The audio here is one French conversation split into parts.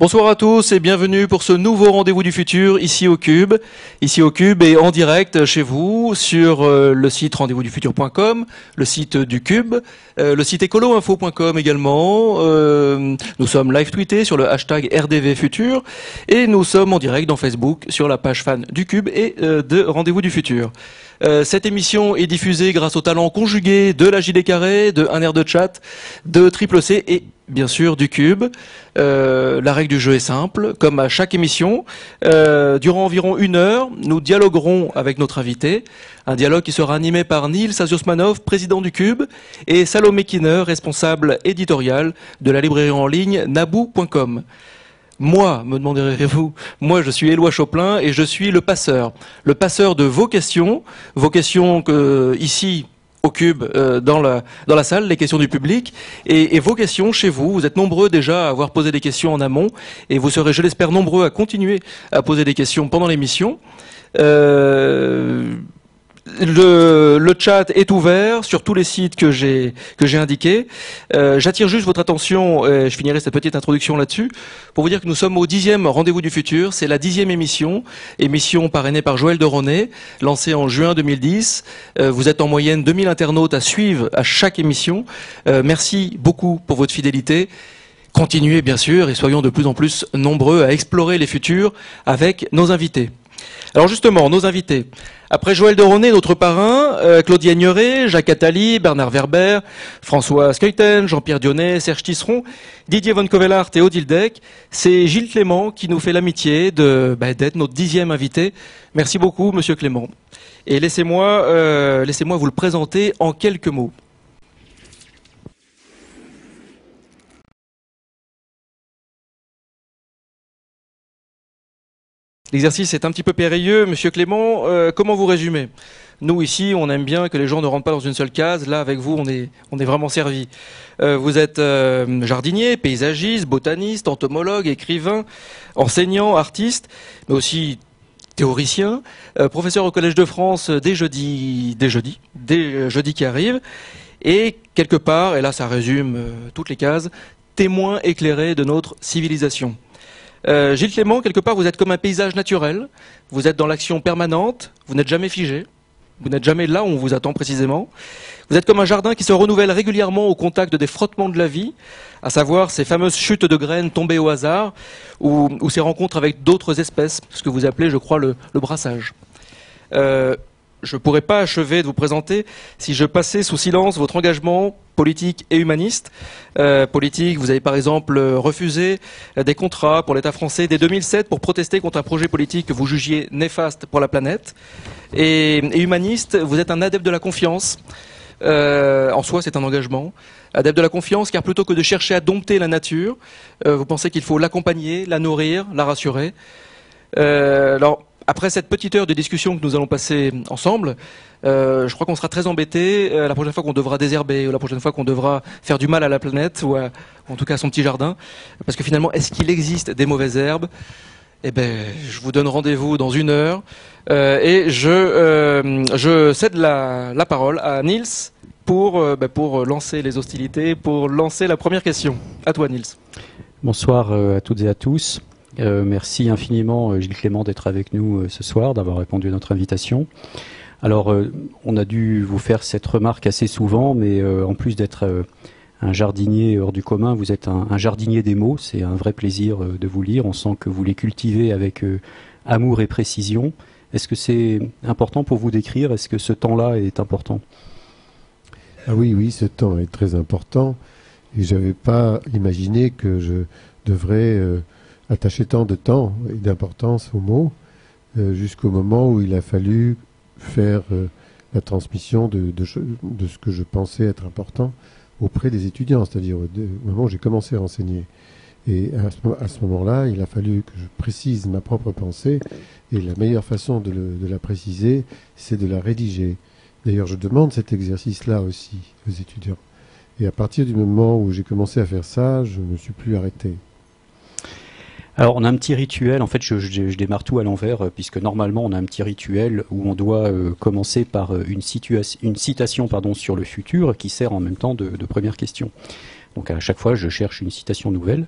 Bonsoir à tous et bienvenue pour ce nouveau rendez-vous du futur ici au Cube. Ici au Cube et en direct chez vous sur euh, le site rendez-vous-du-futur.com, le site du Cube, euh, le site écoloinfo.com également. Euh, nous sommes live tweetés sur le hashtag RDV Futur et nous sommes en direct dans Facebook sur la page fan du Cube et de Rendez-vous du Futur. Cette émission est diffusée grâce au talent conjugué de la JD Carré, de Un air de chat, de Triple C et bien sûr du cube. Euh, la règle du jeu est simple, comme à chaque émission. Euh, durant environ une heure, nous dialoguerons avec notre invité. Un dialogue qui sera animé par Nils Asiosmanov, président du Cube, et Salomé Kinner, responsable éditorial de la librairie en ligne naboo.com. Moi, me demanderez-vous, moi je suis Éloi Choplin et je suis le passeur. Le passeur de vos questions, vos questions que ici au cube euh, dans, la, dans la salle, les questions du public et, vos questions chez vous. Vous êtes nombreux déjà à avoir posé des questions en amont et vous serez, je l'espère, nombreux à continuer à poser des questions pendant l'émission. Euh, le, chat est ouvert sur tous les sites que j'ai indiqués. Euh, J'attire juste votre attention, et je finirai cette petite introduction là-dessus, pour vous dire que nous sommes au dixième rendez-vous du futur. C'est la dixième émission, émission parrainée par Joël de Ronet, lancée en juin 2010. Euh, vous êtes en moyenne 2000 internautes à suivre à chaque émission. Euh, merci beaucoup pour votre fidélité. Continuez bien sûr et soyons de plus en plus nombreux à explorer les futurs avec nos invités. Alors justement, nos invités. Après Joël Doronet, notre parrain, euh, Claudie Agnoret, Jacques Attali, Bernard Werber, François Skeuten, Jean-Pierre Dionnet, Serge Tisseron, Didier Von Covellart et Odile Deck, c'est Gilles Clément qui nous fait l'amitié de bah, d'être notre dixième invité. Merci beaucoup, Monsieur Clément. Et laissez-moi euh, laissez-moi vous le présenter en quelques mots. L'exercice est un petit peu périlleux. Monsieur Clément, euh, comment vous résumez? Nous, ici, on aime bien que les gens ne rentrent pas dans une seule case. Là, avec vous, on est, vraiment servi. Euh, vous êtes euh, jardinier, paysagiste, botaniste, entomologue, écrivain, enseignant, artiste, mais aussi théoricien, professeur au Collège de France dès jeudi, dès jeudi, dès jeudi qui arrive. Et quelque part, et là ça résume toutes les cases, témoin éclairé de notre civilisation. Euh, Gilles Clément, quelque part, vous êtes comme un paysage naturel. Vous êtes dans l'action permanente. Vous n'êtes jamais figé. Vous n'êtes jamais là où on vous attend précisément. Vous êtes comme un jardin qui se renouvelle régulièrement au contact des frottements de la vie, à savoir ces fameuses chutes de graines tombées au hasard ou, ces rencontres avec d'autres espèces, ce que vous appelez, je crois, le, brassage. Euh, je ne pourrais pas achever de vous présenter si je passais sous silence votre engagement politique et humaniste. Euh, politique, vous avez par exemple refusé des contrats pour l'État français dès 2007 pour protester contre un projet politique que vous jugiez néfaste pour la planète. Et, humaniste, vous êtes un adepte de la confiance. Euh, en soi, c'est un engagement. Adepte de la confiance, car plutôt que de chercher à dompter la nature, euh, vous pensez qu'il faut l'accompagner, la nourrir, la rassurer. alors, après cette petite heure de discussion que nous allons passer ensemble, euh, je crois qu'on sera très embêté euh, la prochaine fois qu'on devra désherber ou la prochaine fois qu'on devra faire du mal à la planète ou, en tout cas à son petit jardin, parce que finalement, est-ce qu'il existe des mauvaises herbes? Eh ben, je vous donne rendez-vous dans une heure euh, et je, cède la, parole à Nils pour, ben, pour lancer les hostilités, pour lancer la première question. À toi, Nils. Bonsoir à toutes et à tous. Euh, merci infiniment, euh, Gilles Clément, d'être avec nous euh, ce soir, d'avoir répondu à notre invitation. Alors, on a dû vous faire cette remarque assez souvent, mais en plus d'être un jardinier hors du commun, vous êtes un, jardinier des mots. C'est un vrai plaisir de vous lire. On sent que vous les cultivez avec amour et précision. Est-ce que c'est important pour vous d'écrire? Est-ce que ce temps-là est important? Ah oui, oui, ce temps est très important. Je n'avais pas imaginé que je devrais attaché tant de temps et d'importance aux mots euh, jusqu'au moment où il a fallu faire euh, la transmission de, ce que je pensais être important auprès des étudiants, c'est-à-dire au, moment où j'ai commencé à enseigner. Et à ce, moment-là, il a fallu que je précise ma propre pensée, et la meilleure façon de, de la préciser, c'est de la rédiger. D'ailleurs, je demande cet exercice-là aussi aux étudiants. Et à partir du moment où j'ai commencé à faire ça, je ne me suis plus arrêté. Alors on a un petit rituel, en fait je, démarre tout à l'envers, euh, puisque normalement on a un petit rituel où on doit euh, commencer par euh, une, une, citation pardon, sur le futur qui sert en même temps de, première question. Donc à chaque fois, je cherche une citation nouvelle.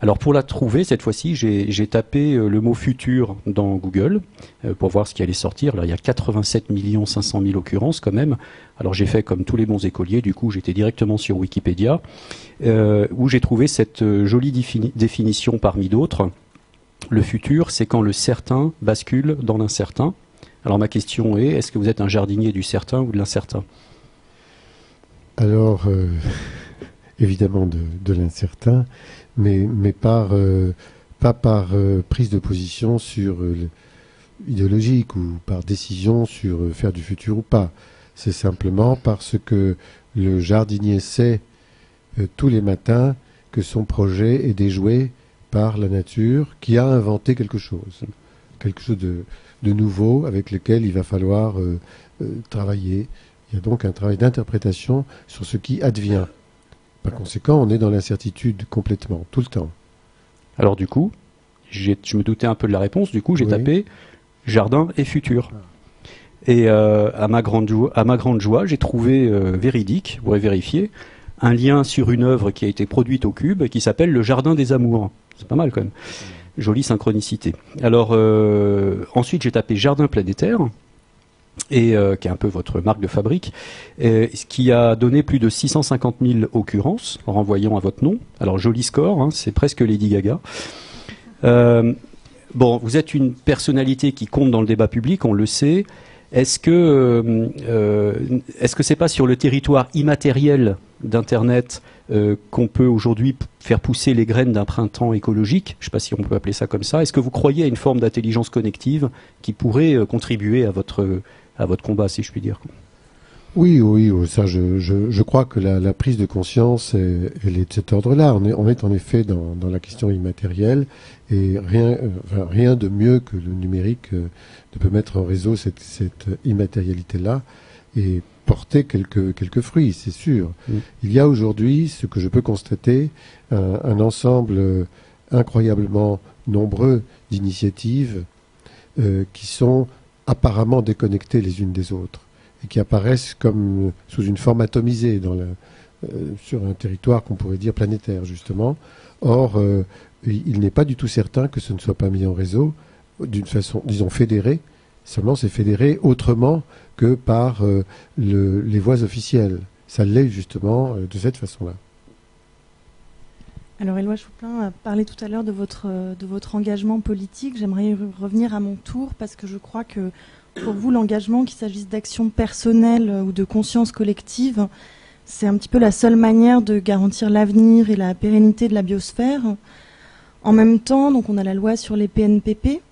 Alors pour la trouver, cette fois-ci, j'ai tapé euh, le mot futur dans Google euh, pour voir ce qui allait sortir. Là, il y a 87 500 000 occurrences quand même. Alors j'ai fait comme tous les bons écoliers, du coup j'étais directement sur Wikipédia, euh, où j'ai trouvé cette jolie définition parmi d'autres. Le futur, c'est quand le certain bascule dans l'incertain. Alors ma question est, est-ce que vous êtes un jardinier du certain ou de l'incertain? Alors, évidemment de, l'incertain, mais, euh, pas par euh, prise de position sur euh, idéologique ou par décision sur faire du futur ou pas. C'est simplement parce que le jardinier sait tous les matins que son projet est déjoué par la nature qui a inventé quelque chose, quelque chose de nouveau avec lequel il va falloir travailler. Il y a donc un travail d'interprétation sur ce qui advient. Par conséquent, on est dans l'incertitude complètement, tout le temps. Alors du coup, je me doutais un peu de la réponse, du coup j'ai tapé jardin et futur. Et euh, à, ma grande joie, à ma grande joie, j'ai trouvé euh, véridique, vous pourrez vérifier, un lien sur une œuvre qui a été produite au Cube qui s'appelle Le Jardin des Amours. C'est pas mal quand même. Jolie synchronicité. Alors euh, ensuite j'ai tapé Jardin planétaire et euh, qui est un peu votre marque de fabrique, ce qui a donné plus de 650 000 occurrences en renvoyant à votre nom. Alors joli score, hein, c'est presque Lady Gaga. Euh, bon, vous êtes une personnalité qui compte dans le débat public, on le sait. Est-ce que euh, est-ce que c'est pas sur le territoire immatériel d'Internet qu'on peut aujourd'hui faire pousser les graines d'un printemps écologique? Je ne sais pas si on peut appeler ça comme ça. Est-ce que vous croyez à une forme d'intelligence connective qui pourrait contribuer à votre à votre combat, si je puis dire. Oui, oui, ça, je, je, crois que la, prise de conscience, elle est de cet ordre-là. On est, on est en effet dans, dans la question immatérielle et rien, rien de mieux que le numérique euh, ne peut mettre en réseau cette, cette immatérialité-là et porter quelques, quelques fruits, c'est sûr. Mm. Il y a aujourd'hui, ce que je peux constater, un, un ensemble euh, incroyablement nombreux d'initiatives euh, qui sont apparemment déconnectées les unes des autres et qui apparaissent comme sous une forme atomisée euh, sur un territoire qu'on pourrait dire planétaire justement. Or, euh, il n'est pas du tout certain que ce ne soit pas mis en réseau d'une façon, disons, fédérée. Seulement, c'est fédéré autrement que par euh, les voies officielles. Ça l'est justement de cette façon-là. Alors Éloi Chouplin a parlé tout à l'heure de votre, de votre engagement politique. J'aimerais revenir à mon tour parce que je crois que pour vous, l'engagement, qu'il s'agisse d'action personnelle ou de conscience collective, c'est un petit peu la seule manière de garantir l'avenir et la pérennité de la biosphère. En même temps, donc on a la loi sur les PNPP,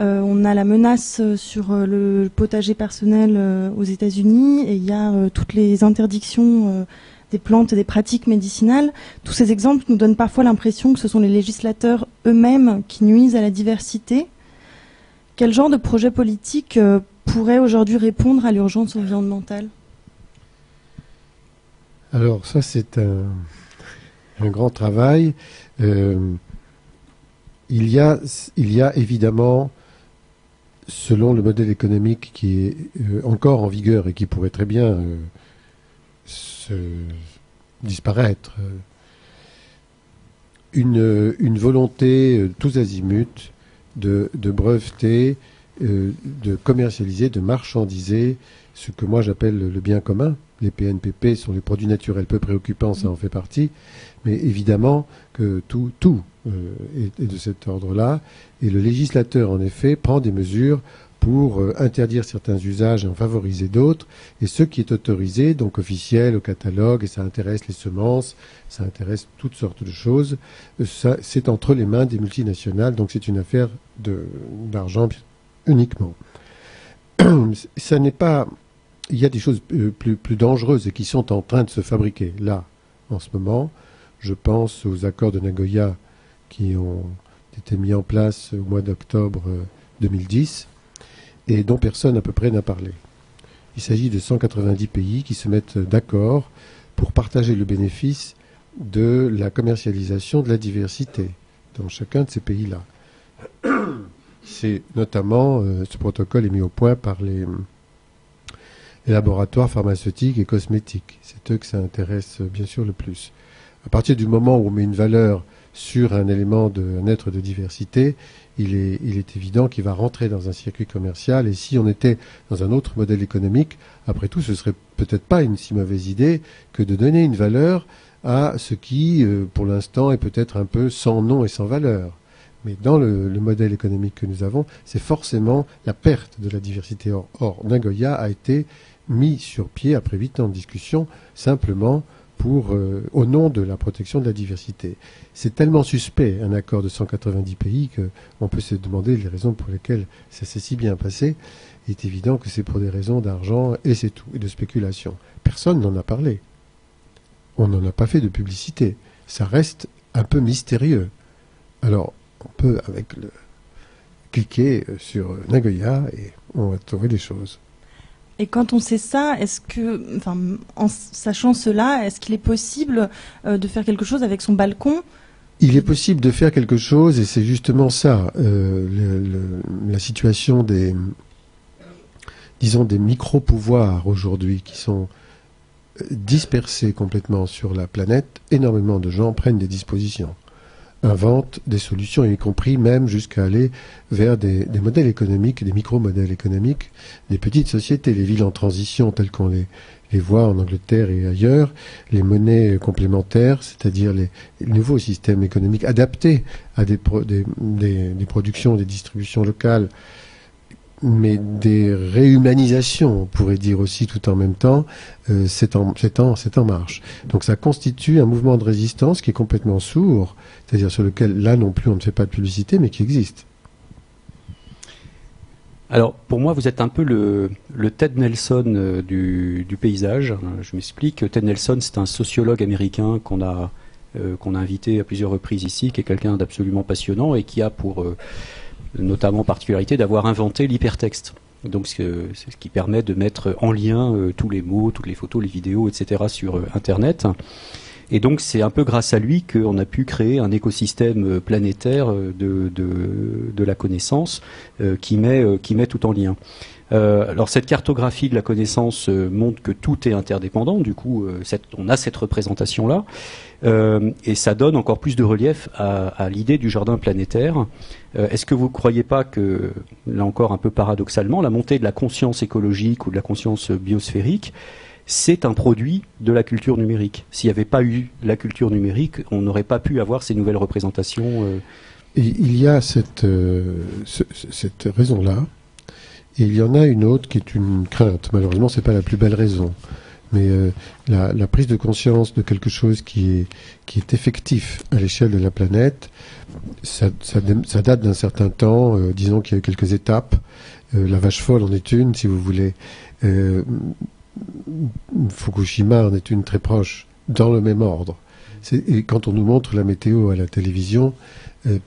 euh, on a la menace sur euh, le potager personnel euh, aux États-Unis et il y a toutes les interdictions des plantes et des pratiques médicinales. Tous ces exemples nous donnent parfois l'impression que ce sont les législateurs eux-mêmes qui nuisent à la diversité. Quel genre de projet politique euh, pourrait aujourd'hui répondre à l'urgence environnementale? Alors ça c'est un, grand travail. Euh, il, y a, il y a évidemment selon le modèle économique qui est euh, encore en vigueur et qui pourrait très bien disparaître. Une, une volonté euh, tous azimuts de, de breveter, euh, de commercialiser, de marchandiser ce que moi j'appelle le bien commun. Les PNPP sont les produits naturels peu préoccupants, ça en fait partie. Mais évidemment que tout, tout euh, est, de cet ordre-là. Et le législateur, en effet, prend des mesures pour euh, interdire certains usages et en favoriser d'autres. Et ce qui est autorisé, donc officiel au catalogue, et ça intéresse les semences, ça intéresse toutes sortes de choses, euh, c'est entre les mains des multinationales, donc c'est une affaire d'argent uniquement. ça n'est pas. Il y a des choses euh, plus, plus dangereuses et qui sont en train de se fabriquer là, en ce moment. Je pense aux accords de Nagoya qui ont été mis en place au mois d'octobre 2010 et dont personne à peu près n'a parlé. Il s'agit de 190 pays qui se mettent d'accord pour partager le bénéfice de la commercialisation de la diversité dans chacun de ces pays-là. C'est notamment, euh, ce protocole est mis au point par les, laboratoires pharmaceutiques et cosmétiques. C'est eux que ça intéresse euh, bien sûr le plus. à partir du moment où on met une valeur sur un élément de un être de diversité, il est, évident qu'il va rentrer dans un circuit commercial. Et si on était dans un autre modèle économique, après tout, ce serait peut-être pas une si mauvaise idée que de donner une valeur à ce qui, euh, pour l'instant, est peut-être un peu sans nom et sans valeur. Mais dans le, modèle économique que nous avons, c'est forcément la perte de la diversité. Or, or, Nagoya a été mis sur pied après huit ans de discussion simplement pour, euh, au nom de la protection de la diversité. C'est tellement suspect un accord de 190 pays qu'on peut se demander les raisons pour lesquelles ça s'est si bien passé. Il est évident que c'est pour des raisons d'argent et c'est tout, et de spéculation. Personne n'en a parlé. On n'en a pas fait de publicité. Ça reste un peu mystérieux. Alors, on peut avec le cliquer sur Nagoya et on va trouver des choses. Et quand on sait ça, est-ce que, enfin, en sachant cela, est-ce qu'il est possible euh, de faire quelque chose avec son balcon? Il est possible de faire quelque chose, et c'est justement ça, euh, la situation des, disons, des micro-pouvoirs aujourd'hui qui sont euh, dispersés complètement sur la planète. Énormément de gens prennent des dispositions invente des solutions, y compris même jusqu'à aller vers des, modèles économiques, des micro-modèles économiques, des petites sociétés, les villes en transition telles qu'on les, voit en Angleterre et ailleurs, les monnaies complémentaires, c'est-à-dire les, nouveaux systèmes économiques adaptés à des, des productions, des distributions locales, mais des réhumanisations, on pourrait dire aussi tout en même temps, euh, c'est en, marche. Donc ça constitue un mouvement de résistance qui est complètement sourd, c'est-à-dire sur lequel là non plus on ne fait pas de publicité, mais qui existe. Alors pour moi, vous êtes un peu le, Ted Nelson euh, du, paysage. Je m'explique. Ted Nelson, c'est un sociologue américain qu'on a, euh, qu'on a invité à plusieurs reprises ici, qui est quelqu'un d'absolument passionnant et qui a pour notamment particularité d'avoir inventé l'hypertexte. Donc c'est ce qui permet de mettre en lien euh, tous les mots, toutes les photos, les vidéos, etc. sur euh, Internet. Et donc c'est un peu grâce à lui qu'on a pu créer un écosystème euh, planétaire de, la connaissance qui, met, tout en lien. Alors cette cartographie de la connaissance montre que tout est interdépendant, du coup on a cette représentation-là, et ça donne encore plus de relief à, l'idée du jardin planétaire. Est-ce que vous ne croyez pas que, là encore un peu paradoxalement, la montée de la conscience écologique ou de la conscience biosphérique, c'est un produit de la culture numérique? S'il n'y avait pas eu la culture numérique, on n'aurait pas pu avoir ces nouvelles représentations. il y a cette, cette raison-là, et il y en a une autre qui est une crainte. Malheureusement, c'est pas la plus belle raison. Mais euh, la, prise de conscience de quelque chose qui est, qui est effectif à l'échelle de la planète, ça, date d'un certain temps. Euh, disons qu'il y a eu quelques étapes. Euh, la vache folle en est une, si vous voulez. Fukushima en est une très proche, dans le même ordre. Et quand on nous montre la météo à la télévision,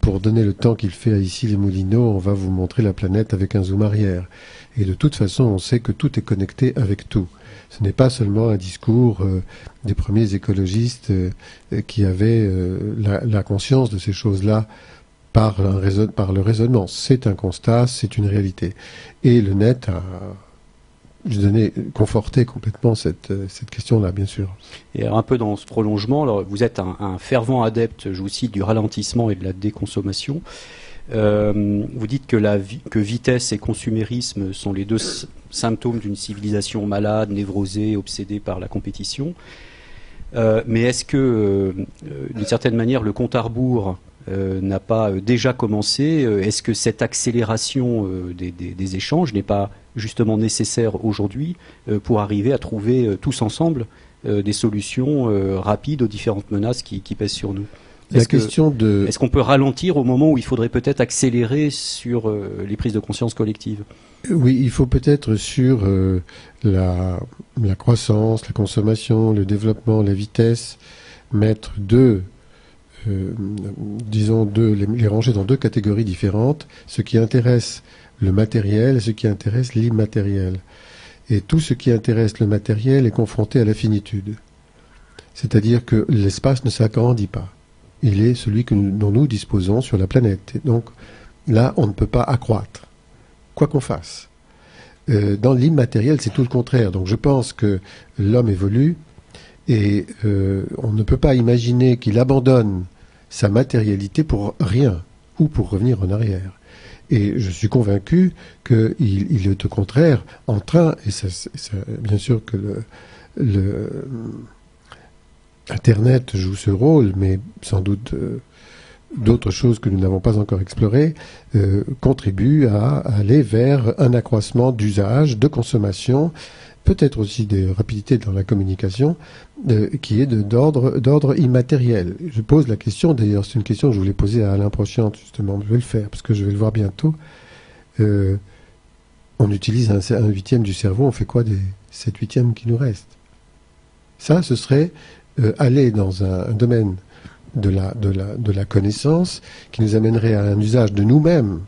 pour donner le temps qu'il fait à ici les Moulineaux, on va vous montrer la planète avec un zoom arrière. Et de toute façon, on sait que tout est connecté avec tout. Ce n'est pas seulement un discours euh, des premiers écologistes euh, qui avaient la, conscience de ces choses-là par, le raisonnement. C'est un constat, c'est une réalité. Et le net a, je donnais complètement cette, euh, question-là, bien sûr. Et un peu dans ce prolongement, vous êtes un, fervent adepte, je vous cite, du ralentissement et de la déconsommation. Euh, vous dites que, vitesse et consumérisme sont les deux symptômes d'une civilisation malade, névrosée, obsédée par la compétition. Euh, mais est-ce que, d'une certaine manière, le compte à rebours n'a pas déjà commencé? Est-ce que cette accélération des, échanges n'est pas justement nécessaire aujourd'hui euh, pour arriver à trouver euh, tous ensemble euh, des solutions rapides aux différentes menaces qui, pèsent sur nous? Est-ce question de... Est-ce qu'on peut ralentir au moment où il faudrait peut-être accélérer sur les prises de conscience collectives? Oui, il faut peut-être sur la, croissance, la consommation, le développement, la vitesse, mettre deux, disons deux, les, ranger dans deux catégories différentes. Ce qui intéresse le matériel et ce qui intéresse l'immatériel. Et tout ce qui intéresse le matériel est confronté à la finitude. C'est-à-dire que l'espace ne s'agrandit pas. Il est celui que dont nous disposons sur la planète. donc là, on ne peut pas accroître, quoi qu'on fasse. Euh, dans l'immatériel, c'est tout le contraire. Donc je pense que l'homme évolue Et euh, on ne peut pas imaginer qu'il abandonne sa matérialité pour rien ou pour revenir en arrière. Et je suis convaincu qu'il il est au contraire en train, et bien sûr que le, Internet joue ce rôle, mais sans doute euh, d'autres choses que nous n'avons pas encore explorées euh, contribuent à, aller vers un accroissement d'usage, de consommation, peut-être aussi des rapidités dans la communication, euh, qui est d'ordre immatériel. Je pose la question, d'ailleurs c'est une question que je voulais poser à Alain Prochiante justement, je vais le faire parce que je vais le voir bientôt. On utilise un, huitième du cerveau, on fait quoi des sept huitièmes qui nous restent? Ça, ce serait euh, aller dans un, domaine de la, de, la, de la connaissance qui nous amènerait à un usage de nous-mêmes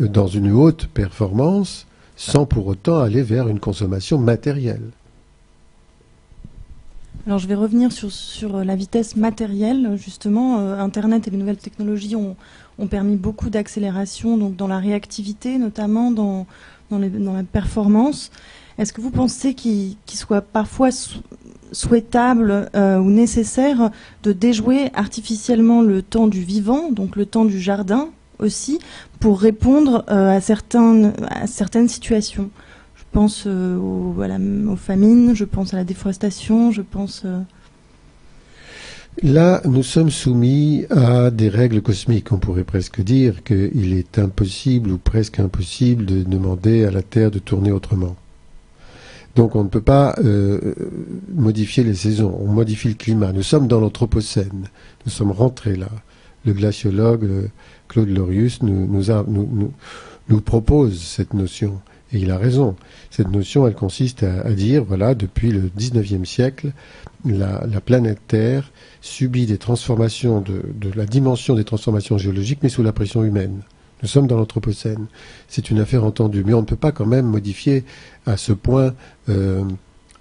euh, dans une haute performance sans pour autant aller vers une consommation matérielle. Alors je vais revenir sur, sur la vitesse matérielle. Justement, euh, Internet et les nouvelles technologies ont, ont permis beaucoup d'accélération dans la réactivité, notamment dans, dans, les, dans la performance. Est-ce que vous pensez qu'il qu soit parfois souhaitable euh, ou nécessaire de déjouer artificiellement le temps du vivant, donc le temps du jardin aussi, pour répondre euh, à, certaines, situations Je pense euh, aux, aux, famines, je pense à la déforestation, je pense... Là, nous sommes soumis à des règles cosmiques. On pourrait presque dire qu'il est impossible ou presque impossible de demander à la Terre de tourner autrement. Donc on ne peut pas euh, modifier les saisons, on modifie le climat. Nous sommes dans l'Anthropocène, nous sommes rentrés là. Le glaciologue Claude Lorius nous, propose cette notion, et il a raison. Cette notion, elle consiste à, dire, voilà, depuis le 19e siècle, la, la, planète Terre subit des transformations, de la dimension des transformations géologiques, mais sous la pression humaine. Nous sommes dans l'Anthropocène. C'est une affaire entendue. Mais on ne peut pas quand même modifier à ce point euh,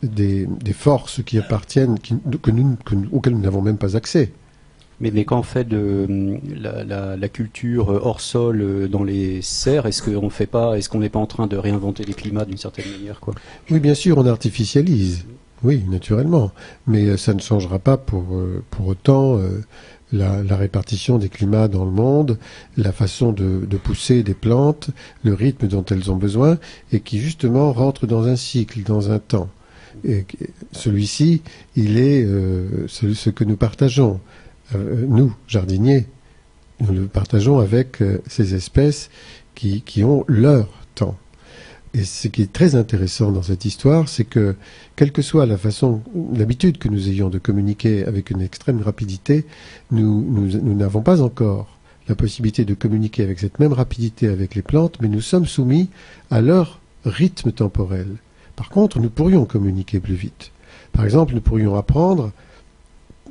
des, des, forces qui appartiennent, qui, que nous, que, auxquelles nous n'avons même pas accès. Mais, mais quand on fait de la, la, la, culture hors sol dans les serres, est-ce qu'on fait pas, est-ce qu'on n'est pas en train de réinventer les climats d'une certaine manière, quoi? Oui, bien sûr, on artificialise. Oui, naturellement. Mais ça ne changera pas pour, pour autant euh, la, répartition des climats dans le monde, la façon de, pousser des plantes, le rythme dont elles ont besoin, et qui justement rentre dans un cycle, dans un temps. Et celui-ci, il est euh, ce, ce, que nous partageons, euh, nous, jardiniers, nous le partageons avec euh, ces espèces qui, qui ont leur temps. Et ce qui est très intéressant dans cette histoire, c'est que, quelle que soit la façon, l'habitude que nous ayons de communiquer avec une extrême rapidité, nous n'avons pas encore la possibilité de communiquer avec cette même rapidité avec les plantes, mais nous sommes soumis à leur rythme temporel. Par contre, nous pourrions communiquer plus vite. Par exemple, nous pourrions apprendre,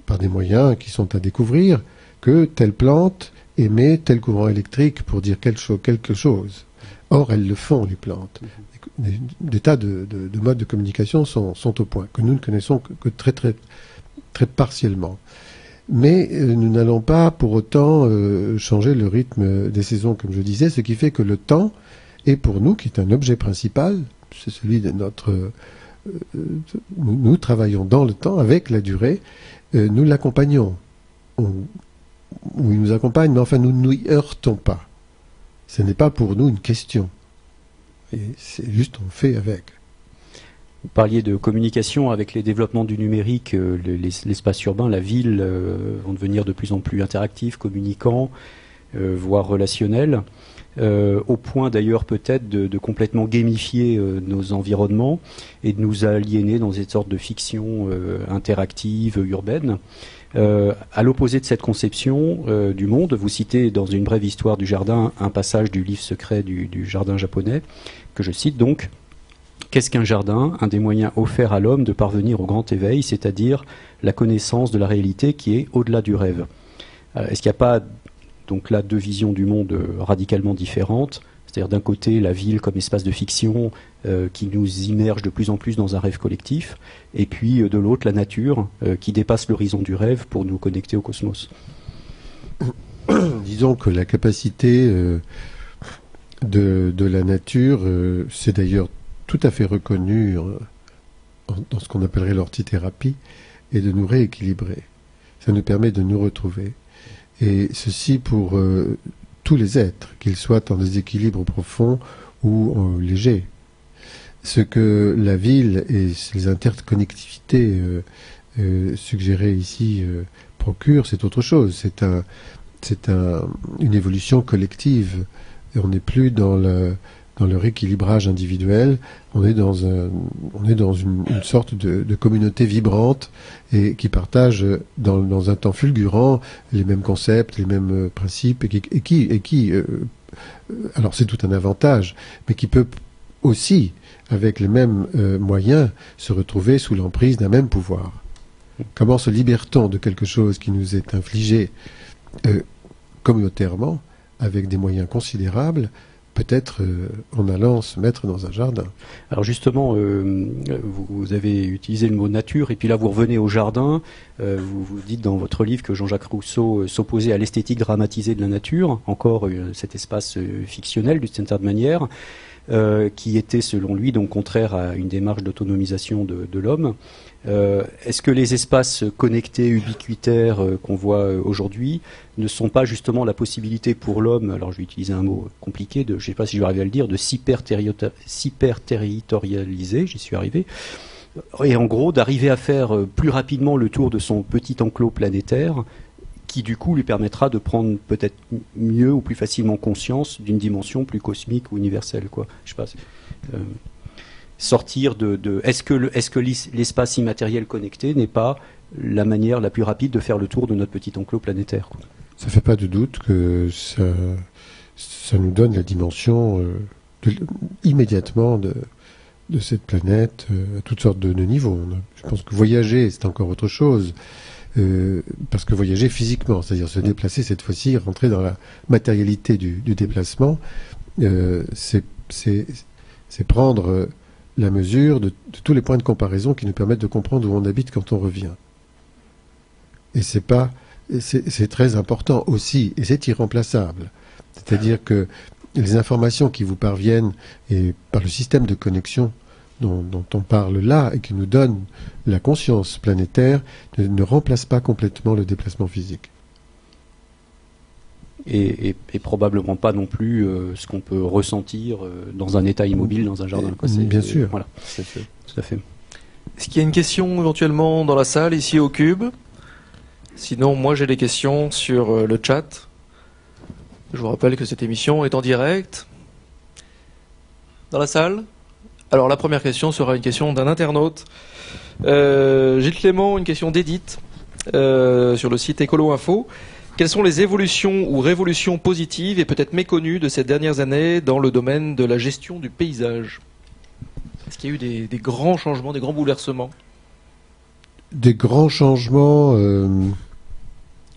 par des moyens qui sont à découvrir, que telle plante émet tel courant électrique pour dire quelque chose. Or, elles le font, les plantes. Des, tas de, de, de, modes de communication sont, sont, au point, que nous ne connaissons que, très, très, très partiellement. Mais euh, nous n'allons pas pour autant euh, changer le rythme des saisons, comme je disais, ce qui fait que le temps est pour nous, qui est un objet principal, c'est celui de notre... Euh, nous, nous, travaillons dans le temps, avec la durée, euh, nous l'accompagnons. Oui, il nous accompagne, mais enfin, nous ne nous heurtons pas. Ce n'est pas pour nous une question. C'est juste on fait avec. Vous parliez de communication avec les développements du numérique, euh, l'espace urbain, la ville euh, vont devenir de plus en plus interactifs, communicants, euh, voire relationnels, euh, au point d'ailleurs peut-être de, complètement gamifier euh, nos environnements et de nous aliéner dans une sorte de fiction euh, interactive, urbaine. À l'opposé de cette conception du monde, vous citez dans une brève histoire du jardin un passage du livre secret du, du jardin japonais, que je cite donc. Qu'est-ce qu'un jardin? Un des moyens offerts à l'homme de parvenir au grand éveil, c'est-à-dire la connaissance de la réalité qui est au-delà du rêve. Est-ce qu'il n'y a pas donc là deux visions du monde radicalement différentes c'est-à-dire d'un côté la ville comme espace de fiction euh, qui nous immerge de plus en plus dans un rêve collectif, et puis euh, de l'autre la nature euh, qui dépasse l'horizon du rêve pour nous connecter au cosmos. Disons que la capacité euh, de, de, la nature, c'est d'ailleurs tout à fait reconnu dans, ce qu'on appellerait l'ortithérapie et de nous rééquilibrer. Ça nous permet de nous retrouver. Et ceci pour euh, tous les êtres, qu'ils soient en déséquilibre profond ou léger. Ce que la ville et les interconnectivités euh, euh, suggérées ici procurent, c'est autre chose. C'est un, un, une évolution collective. On n'est plus dans le, dans le rééquilibrage individuel, on est dans, un, on est dans une, sorte de, communauté vibrante et qui partage dans, un temps fulgurant les mêmes concepts, les mêmes euh, principes et qui, et qui, qui euh, alors c'est tout un avantage, mais qui peut aussi, avec les mêmes euh, moyens, se retrouver sous l'emprise d'un même pouvoir. Comment se libère-t-on de quelque chose qui nous est infligé communautairement, avec des moyens considérables, peut-être euh, en allant se mettre dans un jardin. Alors justement, euh, vous, avez utilisé le mot nature, et puis là vous revenez au jardin, euh, vous, dites dans votre livre que Jean-Jacques Rousseau s'opposait à l'esthétique dramatisée de la nature, encore cet espace fictionnel d'une certaine manière. Qui était selon lui donc contraire à une démarche d'autonomisation de l'homme. Euh, Est-ce que les espaces connectés, ubiquitaires euh, qu'on voit euh, aujourd'hui ne sont pas justement la possibilité pour l'homme, alors je vais utiliser un mot compliqué, je ne sais pas si je vais arriver à le dire, de s'hyper-territorialiser, j'y suis arrivé, et en gros d'arriver à faire plus rapidement le tour de son petit enclos planétaire qui du coup lui permettra de prendre peut-être mieux ou plus facilement conscience d'une dimension plus cosmique ou universelle. Quoi. Je sais pas. Sortir de, est-ce que est-ce que l'espace immatériel connecté n'est pas la manière la plus rapide de faire le tour de notre petit enclos planétaire quoi? Ça fait pas de doute que ça, ça nous donne la dimension euh, immédiatement de, de cette planète euh, à toutes sortes de, de niveaux. Je pense que voyager, c'est encore autre chose. Euh, parce que voyager physiquement, c'est-à-dire se déplacer cette fois-ci, rentrer dans la matérialité du, déplacement, euh, c'est prendre la mesure de, tous les points de comparaison qui nous permettent de comprendre où on habite quand on revient. Et c'est pas, c'est très important aussi, et c'est irremplaçable. C'est-à-dire que les informations qui vous parviennent et par le système de connexion dont, on parle là et qui nous donne la conscience planétaire ne, remplace pas complètement le déplacement physique. Et, probablement pas non plus euh, ce qu'on peut ressentir euh, dans un état immobile, dans un jardin. Bien sûr. Voilà, tout à fait. Est-ce qu'il y a une question éventuellement dans la salle, ici au cube? Sinon, moi j'ai des questions sur euh, le chat. Je vous rappelle que cette émission est en direct. Dans la salle? Alors la première question sera une question d'un internaute. Euh, Gilles Clément, une question d'Edith euh, sur le site Écolo Info. Quelles sont les évolutions ou révolutions positives et peut-être méconnues de ces dernières années dans le domaine de la gestion du paysage? Est-ce qu'il y a eu des, grands changements, des grands bouleversements? Des grands changements. Euh,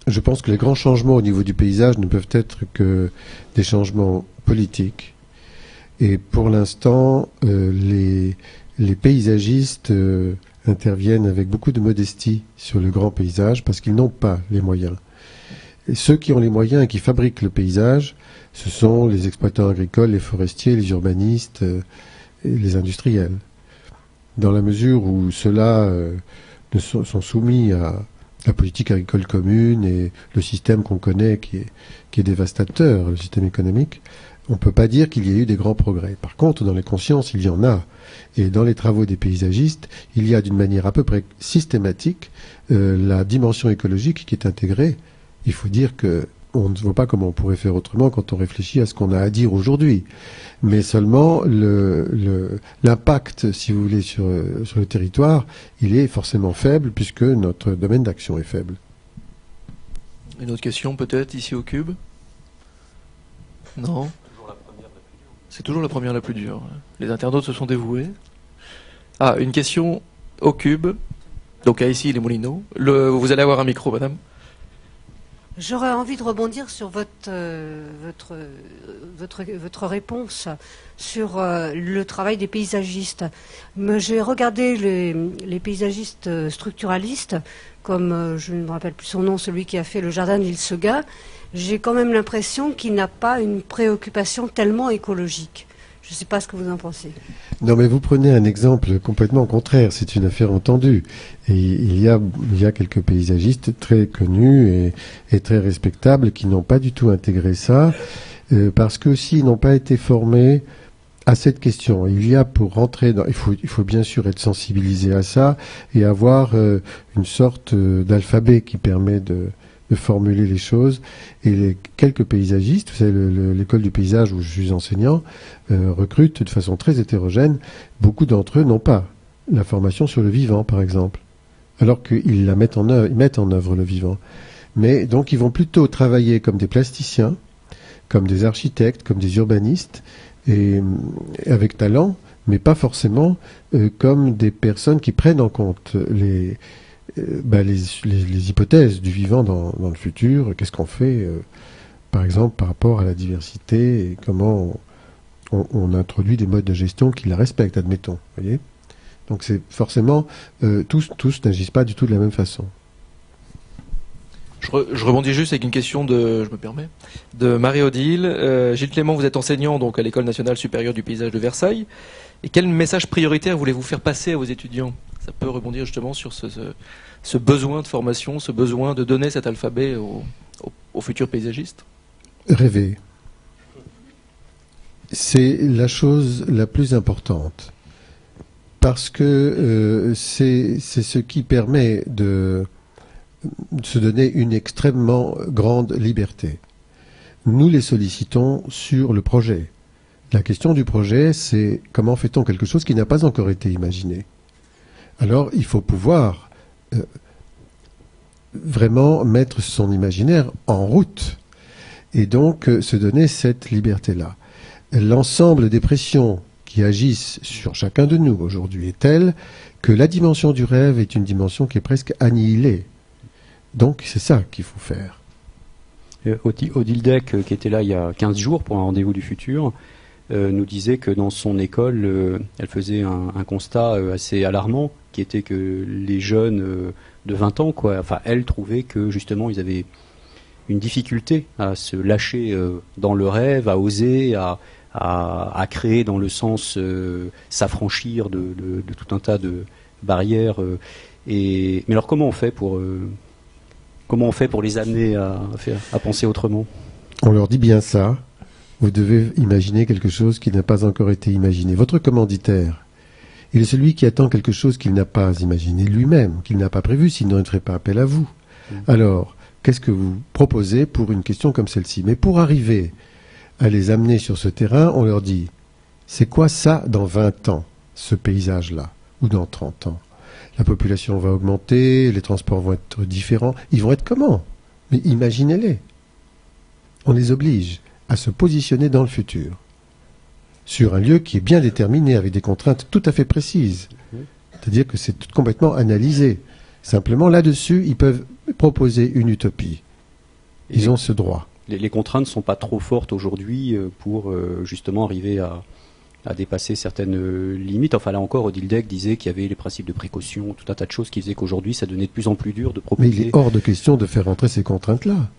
je pense que les grands changements au niveau du paysage ne peuvent être que des changements politiques et pour l'instant, euh, les, paysagistes euh, interviennent avec beaucoup de modestie sur le grand paysage parce qu'ils n'ont pas les moyens. Ceux qui ont les moyens et qui fabriquent le paysage, ce sont les exploitants agricoles, les forestiers, les urbanistes euh, et les industriels. Dans la mesure où ceux-là sont, sont, soumis à la politique agricole commune et le système qu'on connaît qui est, qui est dévastateur, le système économique, on ne peut pas dire qu'il y ait eu des grands progrès. Par contre, dans les consciences, il y en a. Et dans les travaux des paysagistes, il y a d'une manière à peu près systématique euh, la dimension écologique qui est intégrée. Il faut dire que on ne voit pas comment on pourrait faire autrement quand on réfléchit à ce qu'on a à dire aujourd'hui. Mais seulement l'impact, si vous voulez, sur, le territoire, il est forcément faible puisque notre domaine d'action est faible. Une autre question peut-être ici au cube? Non? C'est toujours la première la plus dure. Les internautes se sont dévoués. Ah, une question au cube. Donc ici les Moulineaux. vous allez avoir un micro, madame. J'aurais envie de rebondir sur votre, euh, votre, réponse sur euh, le travail des paysagistes. J'ai regardé les, paysagistes structuralistes, comme euh, je ne me rappelle plus son nom, celui qui a fait le jardin d'Ilsega j'ai quand même l'impression qu'il n'a pas une préoccupation tellement écologique, Je ne sais pas ce que vous en pensez. Non, mais vous prenez un exemple complètement contraire. C'est une affaire entendue. Et il y a, il y a quelques paysagistes très connus et, très respectables qui n'ont pas du tout intégré ça, euh, parce que s'ils n'ont pas été formés à cette question. Il y a pour rentrer dans, il faut, il faut bien sûr être sensibilisé à ça et avoir euh, une sorte euh, d'alphabet qui permet de, de formuler les choses. Et les, quelques paysagistes, vous savez, le- le- l'école du paysage où je suis enseignant, euh, recrutent de façon très hétérogène. Beaucoup d'entre eux n'ont pas la formation sur le vivant, par exemple, alors qu'ils la mettent en œuvre, ils mettent en œuvre le vivant. Mais donc ils vont plutôt travailler comme des plasticiens, comme des architectes, comme des urbanistes, et, euh, avec talent, mais pas forcément euh, comme des personnes qui prennent en compte les, bah, les, hypothèses du vivant dans, le futur. Qu'est-ce qu'on fait, euh, par exemple, par rapport à la diversité et comment on, introduit des modes de gestion qui la respectent, admettons. Voyez Donc c'est forcément euh, tous n'agissent pas du tout de la même façon. Je, re- je rebondis juste avec une question de, je me permets, de Marie-Odile. Euh, Gilles Clément, vous êtes enseignant donc à l'École nationale supérieure du paysage de Versailles. Et quel message prioritaire voulez-vous faire passer à vos étudiants? Ça peut rebondir justement sur ce, besoin de formation, ce besoin de donner cet alphabet aux, futurs paysagistes. Rêver. C'est la chose la plus importante. Parce que euh, c'est ce qui permet de, de se donner une extrêmement grande liberté. Nous les sollicitons sur le projet. La question du projet, c'est comment fait-on quelque chose qui n'a pas encore été imaginé? Alors, il faut pouvoir euh, vraiment mettre son imaginaire en route et donc euh, se donner cette liberté-là. L'ensemble des pressions qui agissent sur chacun de nous aujourd'hui est telle que la dimension du rêve est une dimension qui est presque annihilée. Donc c'est ça qu'il faut faire. Euh, Odi- Odile Deck, qui était là il y a 15 jours pour un rendez-vous du futur, nous disait que dans son école, euh, elle faisait un, constat euh, assez alarmant, qui était que les jeunes euh, de 20 ans, quoi, enfin, elle trouvait que justement ils avaient une difficulté à se lâcher euh, dans le rêve, à oser, à, à, créer dans le sens euh, s'affranchir de, de- de tout un tas de barrières. euh, et, mais alors comment on fait pour euh, comment on fait pour les amener à, à penser autrement? On leur dit bien ça. Vous devez imaginer quelque chose qui n'a pas encore été imaginé. Votre commanditaire, il est celui qui attend quelque chose qu'il n'a pas imaginé lui-même, qu'il n'a pas prévu, sinon il ne ferait pas appel à vous. Alors, qu'est-ce que vous proposez pour une question comme celle-ci? Mais pour arriver à les amener sur ce terrain, on leur dit, c'est quoi ça dans 20 ans, ce paysage-là, ou dans 30 ans? La population va augmenter, les transports vont être différents. Ils vont être comment? Mais imaginez-les. On les oblige à se positionner dans le futur, sur un lieu qui est bien déterminé, avec des contraintes tout à fait précises. C'est-à-dire que c'est tout complètement analysé. Simplement, là-dessus, ils peuvent proposer une utopie. Ils ont ce droit. les, les contraintes ne sont pas trop fortes aujourd'hui euh, pour euh, justement arriver à, à dépasser certaines euh, limites. Enfin là encore, Odile Deck disait qu'il y avait les principes de précaution, tout un tas de choses qui faisaient qu'aujourd'hui ça devenait de plus en plus dur de Mais proposer. il est hors de question de faire entrer ces contraintes-là.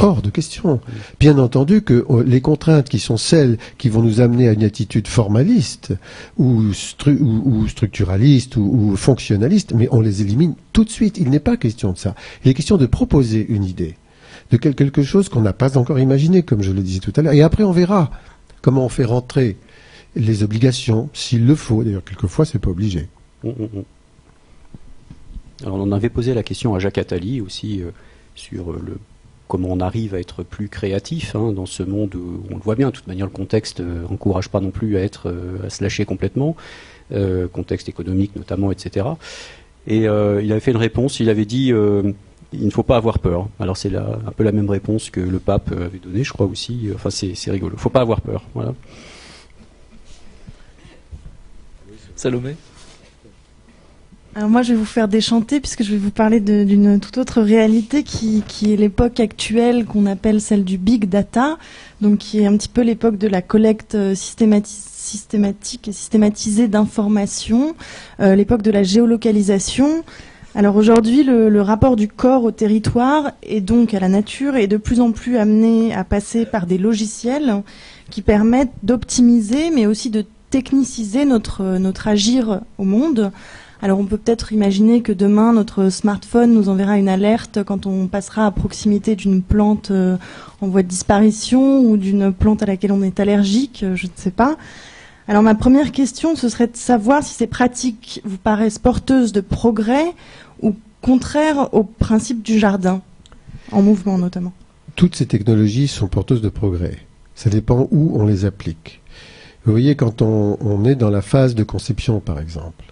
Hors de question. Bien entendu que euh, les contraintes qui sont celles qui vont nous amener à une attitude formaliste ou, stru- ou- ou structuraliste ou, ou fonctionnaliste, mais on les élimine tout de suite. Il n'est pas question de ça. Il est question de proposer une idée, de quel- quelque chose qu'on n'a pas encore imaginé, comme je le disais tout à l'heure. Et après, on verra comment on fait rentrer les obligations, s'il le faut. D'ailleurs, quelquefois, c'est pas obligé. Mm, mm, mm. Alors on avait posé la question à Jacques Attali aussi euh, sur euh, le comment on arrive à être plus créatif hein, dans ce monde où on le voit bien. De toute manière, le contexte euh, encourage pas non plus à être euh, à se lâcher complètement, euh, contexte économique notamment, etc. Et euh, il avait fait une réponse. Il avait dit euh, il ne faut pas avoir peur. Alors c'est un peu la même réponse que le pape avait donnée, je crois aussi. Enfin c'est rigolo. Il faut pas avoir peur. Voilà. Salomé Alors moi, je vais vous faire déchanter puisque je vais vous parler d'une toute autre réalité qui, est l'époque actuelle qu'on appelle celle du big data, donc qui est un petit peu l'époque de la collecte euh, systémati- systématique et systématisée d'informations, euh, l'époque de la géolocalisation. Alors aujourd'hui, le rapport du corps au territoire et donc à la nature est de plus en plus amené à passer par des logiciels qui permettent d'optimiser, mais aussi de techniciser notre, notre agir au monde. Alors on peut peut-être imaginer que demain notre smartphone nous enverra une alerte quand on passera à proximité d'une plante euh, en voie de disparition ou d'une plante à laquelle on est allergique, euh, je ne sais pas. Alors ma première question, ce serait de savoir si ces pratiques vous paraissent porteuses de progrès ou contraires au principe du jardin, en mouvement notamment. Toutes ces technologies sont porteuses de progrès. Ça dépend où on les applique. Vous voyez, quand on, est dans la phase de conception, par exemple,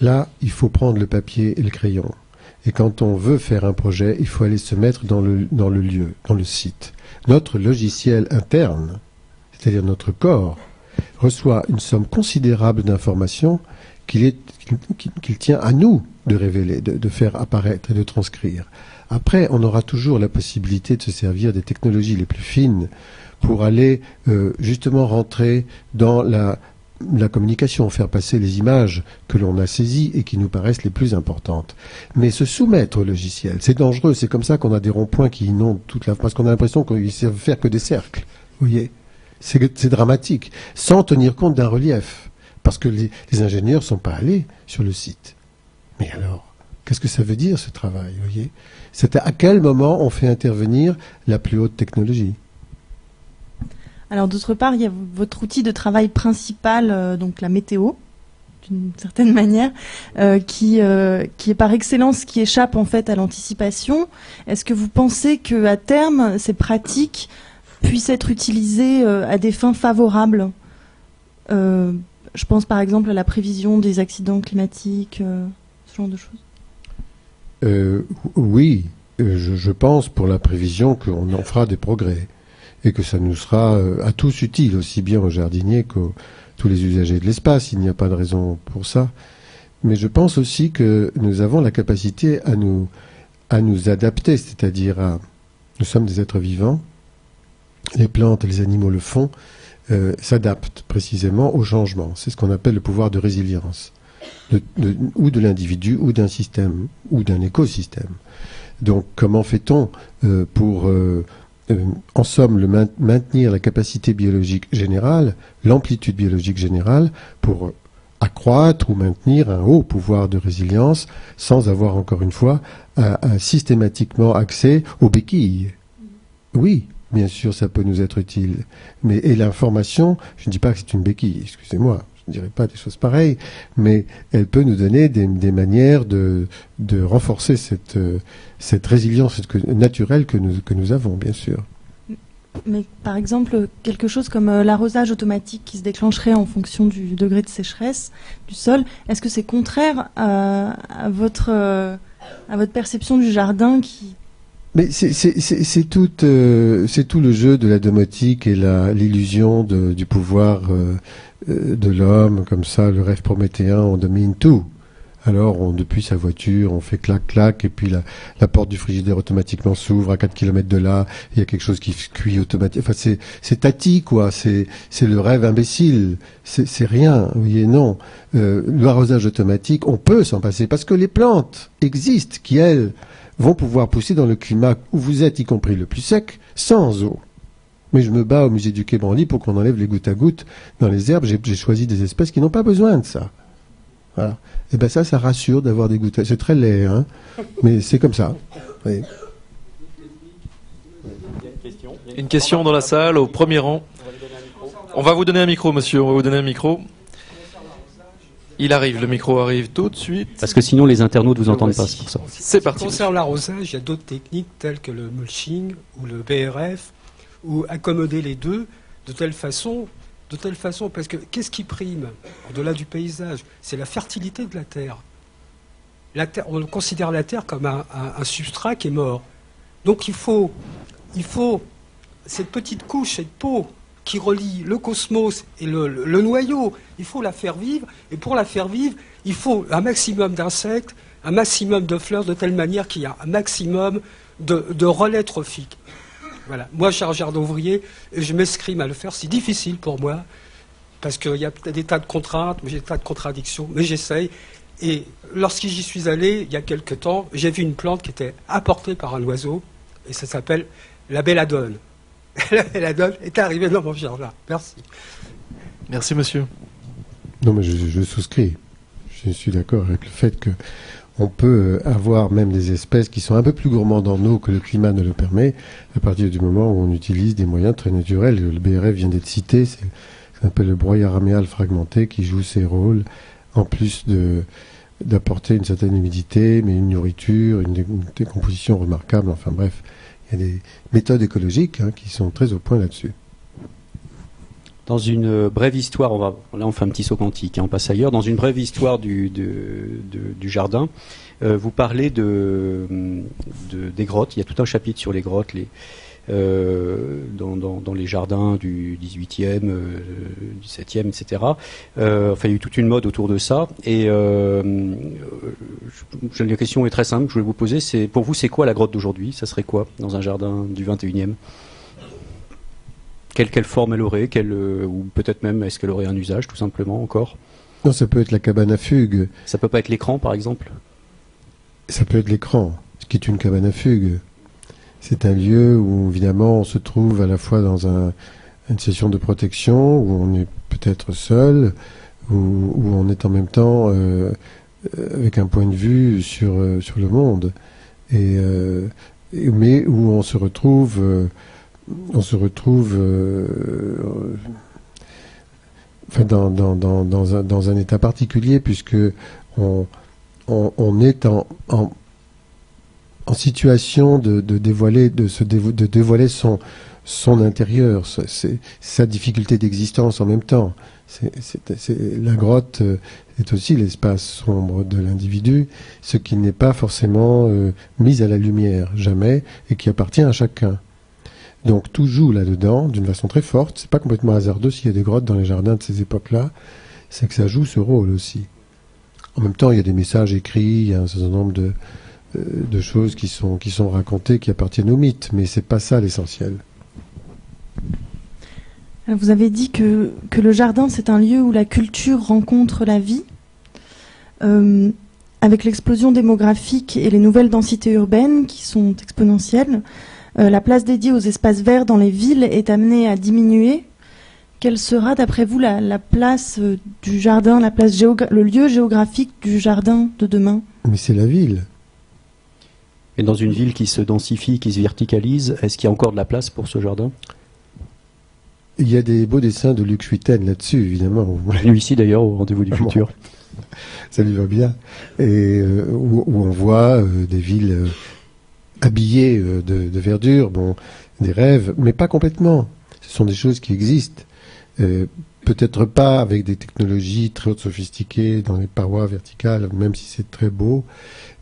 là, il faut prendre le papier et le crayon. Et quand on veut faire un projet, il faut aller se mettre dans le, dans le lieu, dans le site. Notre logiciel interne, c'est-à-dire notre corps, reçoit une somme considérable d'informations qu'il tient à nous de révéler, de, faire apparaître et de transcrire. Après, on aura toujours la possibilité de se servir des technologies les plus fines pour aller euh, justement rentrer dans la, communication, faire passer les images que l'on a saisies et qui nous paraissent les plus importantes. Mais se soumettre au logiciel, c'est dangereux. C'est comme ça qu'on a des ronds-points qui inondent toute la... Parce qu'on a l'impression qu'ils savent faire que des cercles. Vous voyez c'est dramatique, sans tenir compte d'un relief, parce que les, ingénieurs ne sont pas allés sur le site. Mais alors, qu'est-ce que ça veut dire ce travail voyez? C'est à quel moment on fait intervenir la plus haute technologie? Alors d'autre part, il y a votre outil de travail principal, euh, donc la météo, d'une certaine manière, euh, qui, euh, qui est par excellence qui échappe en fait à l'anticipation. Est-ce que vous pensez que à terme ces pratiques puisse être utilisé euh, à des fins favorables? Je pense par exemple à la prévision des accidents climatiques, ce genre de choses. oui, je, pense pour la prévision qu'on en fera des progrès et que ça nous sera à tous utile, aussi bien aux jardiniers qu'aux tous les usagers de l'espace. Il n'y a pas de raison pour ça. Mais je pense aussi que nous avons la capacité à nous, à nous adapter, c'est-à-dire à, nous sommes des êtres vivants les plantes les animaux le font, euh, s'adaptent précisément au changement. C'est ce qu'on appelle le pouvoir de résilience, ou de l'individu, ou d'un système, ou d'un écosystème. Donc comment fait-on euh, pour, euh, en somme, maintenir la capacité biologique générale, l'amplitude biologique générale, pour accroître ou maintenir un haut pouvoir de résilience sans avoir encore une fois systématiquement accès aux béquilles Oui, bien sûr, ça peut nous être utile. Mais et l'information, je ne dis pas que c'est une béquille, excusez-moi, je ne dirais pas des choses pareilles, mais elle peut nous donner des, manières de, renforcer cette, cette résilience naturelle que nous, que nous avons, bien sûr. Mais par exemple, quelque chose comme euh, l'arrosage automatique qui se déclencherait en fonction du degré de sécheresse du sol, est-ce que c'est contraire à, votre, euh, à votre perception du jardin qui, mais c'est tout, euh, c'est tout le jeu de la domotique et l'illusion du pouvoir euh, euh, de l'homme, comme ça, le rêve prométhéen, on domine tout. Alors, on, depuis sa voiture, on fait clac-clac, et puis la, la, porte du frigidaire automatiquement s'ouvre à 4 km de là, il y a quelque chose qui cuit automatiquement. Enfin, c'est tati, quoi. C'est le rêve imbécile. C'est rien, vous voyez, non. Euh, L'arrosage automatique, on peut s'en passer, parce que les plantes existent, qui, elles, vont pouvoir pousser dans le climat où vous êtes, y compris le plus sec, sans eau. Mais je me bats au musée du Quai Branly pour qu'on enlève les gouttes à gouttes dans les herbes. J'ai choisi des espèces qui n'ont pas besoin de ça. Voilà. Et ben ça, ça rassure d'avoir des gouttes. C'est très laid, hein, mais c'est comme ça. Une question dans la salle, au premier rang. On va vous donner un micro, monsieur. On va vous donner un micro. Il arrive, le micro arrive tout de suite. Parce que sinon les internautes vous entendent pas, c'est pour ça. C'est parti. Concernant l'arrosage, il y a d'autres techniques telles que le mulching ou le BRF, ou accommoder les deux de telle façon, de telle façon, parce que qu'est-ce qui prime au-delà du paysage? C'est la fertilité de la terre. La terre. On considère la terre comme un, un substrat qui est mort. Donc il faut, il faut cette petite couche, cette peau qui relie le cosmos et le, noyau. Il faut la faire vivre, et pour la faire vivre, il faut un maximum d'insectes, un maximum de fleurs, de telle manière qu'il y a un maximum de, relais trophiques. Voilà. Moi, je suis un jardin ouvrier, et je m'escrime à le faire. C'est difficile pour moi, parce qu'il y a des tas de contraintes, des tas de contradictions, mais j'essaye. Et lorsque j'y suis allé, il y a quelque temps, j'ai vu une plante qui était apportée par un oiseau, et ça s'appelle la belladone. la donne est arrivée dans mon jardin. Merci. Merci, monsieur. Non, mais je, je souscris. Je suis d'accord avec le fait que on peut euh, avoir même des espèces qui sont un peu plus gourmandes en eau que le climat ne le permet, à partir du moment où on utilise des moyens très naturels. Le BRF vient d'être cité, c'est ce qu'on appelle le broyat raméal fragmenté qui joue ses rôles, en plus de d'apporter une certaine humidité, mais une nourriture, une, dé- une décomposition remarquable. Enfin bref, il y a des méthodes écologiques hein, qui sont très au point là-dessus. Dans une euh, brève histoire, on va, là on fait un petit saut quantique, hein, on passe ailleurs. Dans une brève histoire du, jardin, euh, vous parlez de, de- des grottes. Il y a tout un chapitre sur les grottes, dans, dans- dans les jardins du 18e, euh, 17e, etc. Euh, enfin, il y a eu toute une mode autour de ça. Et euh, euh, je- la question est très simple, je voulais vous poser, c'est pour vous, c'est quoi la grotte d'aujourd'hui? Ça serait quoi dans un jardin du 21e quelle, quelle forme elle aurait, quelle, euh, ou peut-être même est-ce qu'elle aurait un usage tout simplement encore? Non, ça peut être la cabane à fugue, Ça peut pas être l'écran par exemple? ça peut être l'écran, ce qui est une cabane à fugue. C'est un lieu où évidemment on se trouve à la fois dans un- une session de protection, où on est peut-être seul, où, on est en même temps euh, euh, avec un point de vue sur, euh, le monde, mais où on se retrouve, on se retrouve dans, un, état particulier, puisque on, est en, en situation de, de dévoiler, de se dévo- de dévoiler son, son intérieur, sa- sa difficulté d'existence en même temps. C'est, la grotte euh, est aussi l'espace sombre de l'individu, ce qui n'est pas forcément euh, mis à la lumière, jamais, et qui appartient à chacun. Donc tout joue là-dedans d'une façon très forte. C'est pas complètement hasardeux s'il y a des grottes dans les jardins de ces époques-là, c'est que ça joue ce rôle aussi. En même temps, il y a des messages écrits, il y a un certain nombre de, de choses qui sont, qui sont racontées, qui appartiennent au mythe, mais c'est pas ça l'essentiel. Alors, Vous avez dit que, que le jardin, c'est un lieu où la culture rencontre la vie. Euh, avec l'explosion démographique et les nouvelles densités urbaines qui sont exponentielles, euh, la place dédiée aux espaces verts dans les villes est amenée à diminuer. Quelle sera, d'après vous, la, la place euh, du jardin, la place le lieu géographique du jardin de demain? Mais c'est la ville. Et dans une ville qui se densifie, qui se verticalise, est-ce qu'il y a encore de la place pour ce jardin? Il y a des beaux dessins de Luc Schuiten là-dessus, évidemment. Venu ici d'ailleurs au rendez-vous du futur. ça lui va bien. Et euh, où, où on voit euh, des villes euh, habillées de, de verdure, bon, des rêves, mais pas complètement. Ce sont des choses qui existent. Euh, Peut-être pas avec des technologies très sophistiquées dans les parois verticales, même si c'est très beau,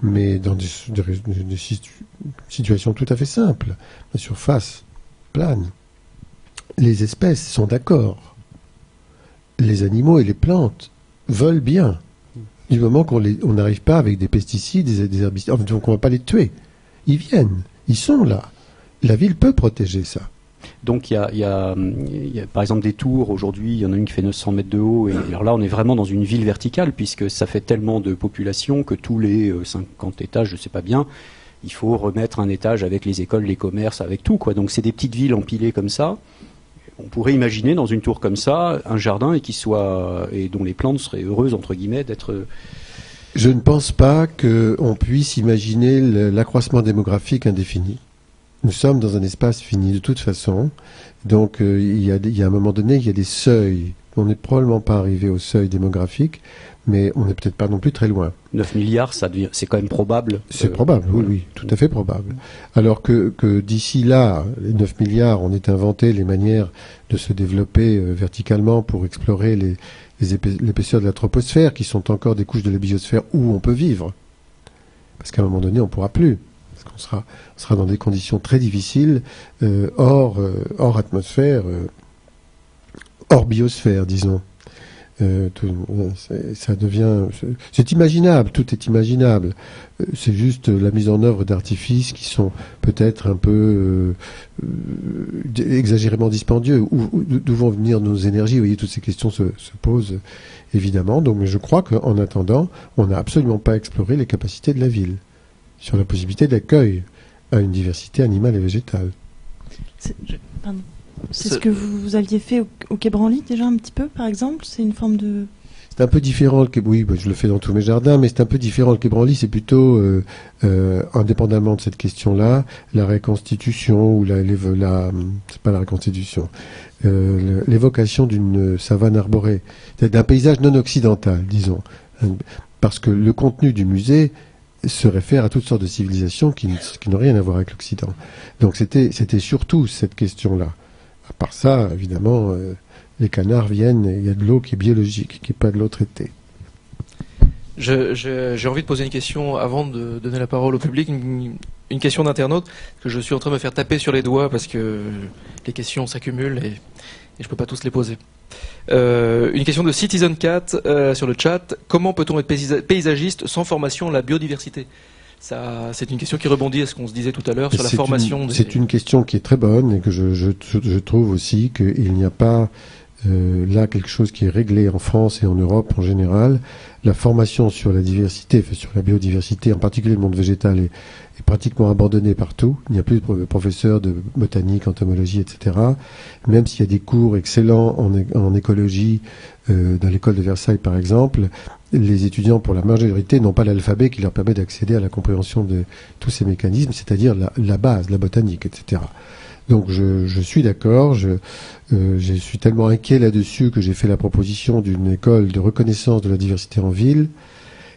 mais dans des, des- des situ- situations tout à fait simples. La surface plane. Les espèces sont d'accord. Les animaux et les plantes veulent bien du moment qu'on n'arrive pas avec des pesticides, des, des herbicides, donc on ne va pas les tuer. Ils viennent, ils sont là. La ville peut protéger ça. Donc il y a, par exemple des tours aujourd'hui, il y en a une qui fait 900 mètres de haut, et alors là on est vraiment dans une ville verticale puisque ça fait tellement de population que tous les euh, 50 étages, je sais pas bien, il faut remettre un étage avec les écoles, les commerces, avec tout quoi. Donc c'est des petites villes empilées comme ça. On pourrait imaginer dans une tour comme ça un jardin et qui soit et dont les plantes seraient heureuses entre guillemets d'être Je ne pense pas qu'on puisse imaginer l'accroissement démographique indéfini. Nous sommes dans un espace fini de toute façon. Donc euh, il, y a, il y a un moment donné, il y a des seuils. On n'est probablement pas arrivé au seuil démographique, mais on n'est peut-être pas non plus très loin. 9 milliards, ça devient, c'est quand même probable. C'est Euh, probable, oui, oui, tout à fait probable. Alors que, que d'ici là, les 9 milliards, on ait inventé les manières de se développer euh, verticalement pour explorer les, les épais- l'épaisseur de la troposphère, qui sont encore des couches de la biosphère où on peut vivre. Parce qu'à un moment donné, on ne pourra plus. Parce qu'on sera, sera dans des conditions très difficiles, euh, hors, euh, hors atmosphère, euh, hors biosphère, disons. Ça devient, c'est- imaginable, tout est imaginable. C'est juste la mise en œuvre d'artifices qui sont peut-être un peu exagérément dispendieux. Où, où- d'où vont venir nos énergies? Vous voyez, toutes ces questions se, se posent évidemment. Donc, je crois qu'en attendant, on n'a absolument pas exploré les capacités de la ville sur la possibilité d'accueil à une diversité animale et végétale. C'est Ce- que vous, vous aviez fait au, au Quai Branly déjà un petit peu, par exemple? C'est une forme de... C'est un peu différent. Le oui, bah, je le fais dans tous mes jardins, mais c'est un peu différent. Le Quai Branly, c'est plutôt, euh, euh, indépendamment de cette question-là, la reconstitution ou la, la c'est pas la reconstitution, euh, l'évocation d'une savane arborée, d'un paysage non occidental, disons, parce que le contenu du musée se réfère à toutes sortes de civilisations qui, n'ont rien à voir avec l'Occident. Donc c'était, surtout cette question-là. À part ça, évidemment. euh, les canards viennent, il y a de l'eau qui est biologique, qui n'est pas de l'eau traitée. J'ai envie de poser une question avant de donner la parole au public, une, question d'internaute que je suis en train de me faire taper sur les doigts parce que les questions s'accumulent et, et je peux pas tous les poser. Euh, une question de Citizen Cat euh, sur le chat. Comment peut-on être paysa- paysagiste sans formation à la biodiversité? C'est une question qui rebondit à ce qu'on se disait tout à l'heure sur la formation. des- C'est une question qui est très bonne et que je, je, je trouve aussi qu'il n'y a pas euh, là quelque chose qui est réglé en France et en Europe en général. La formation sur la diversité, sur la biodiversité, en particulier le monde végétal, est, pratiquement abandonnée partout. Il n'y a plus de pro- professeurs de botanique, entomologie, etc. Même s'il y a des cours excellents en écologie euh, dans l'école de Versailles, par exemple, les étudiants, pour la majorité, n'ont pas l'alphabet qui leur permet d'accéder à la compréhension de tous ces mécanismes, c'est-à-dire la, la base, la botanique, etc. Donc je, je suis d'accord, je, euh, je suis tellement inquiet là-dessus que j'ai fait la proposition d'une école de reconnaissance de la diversité en ville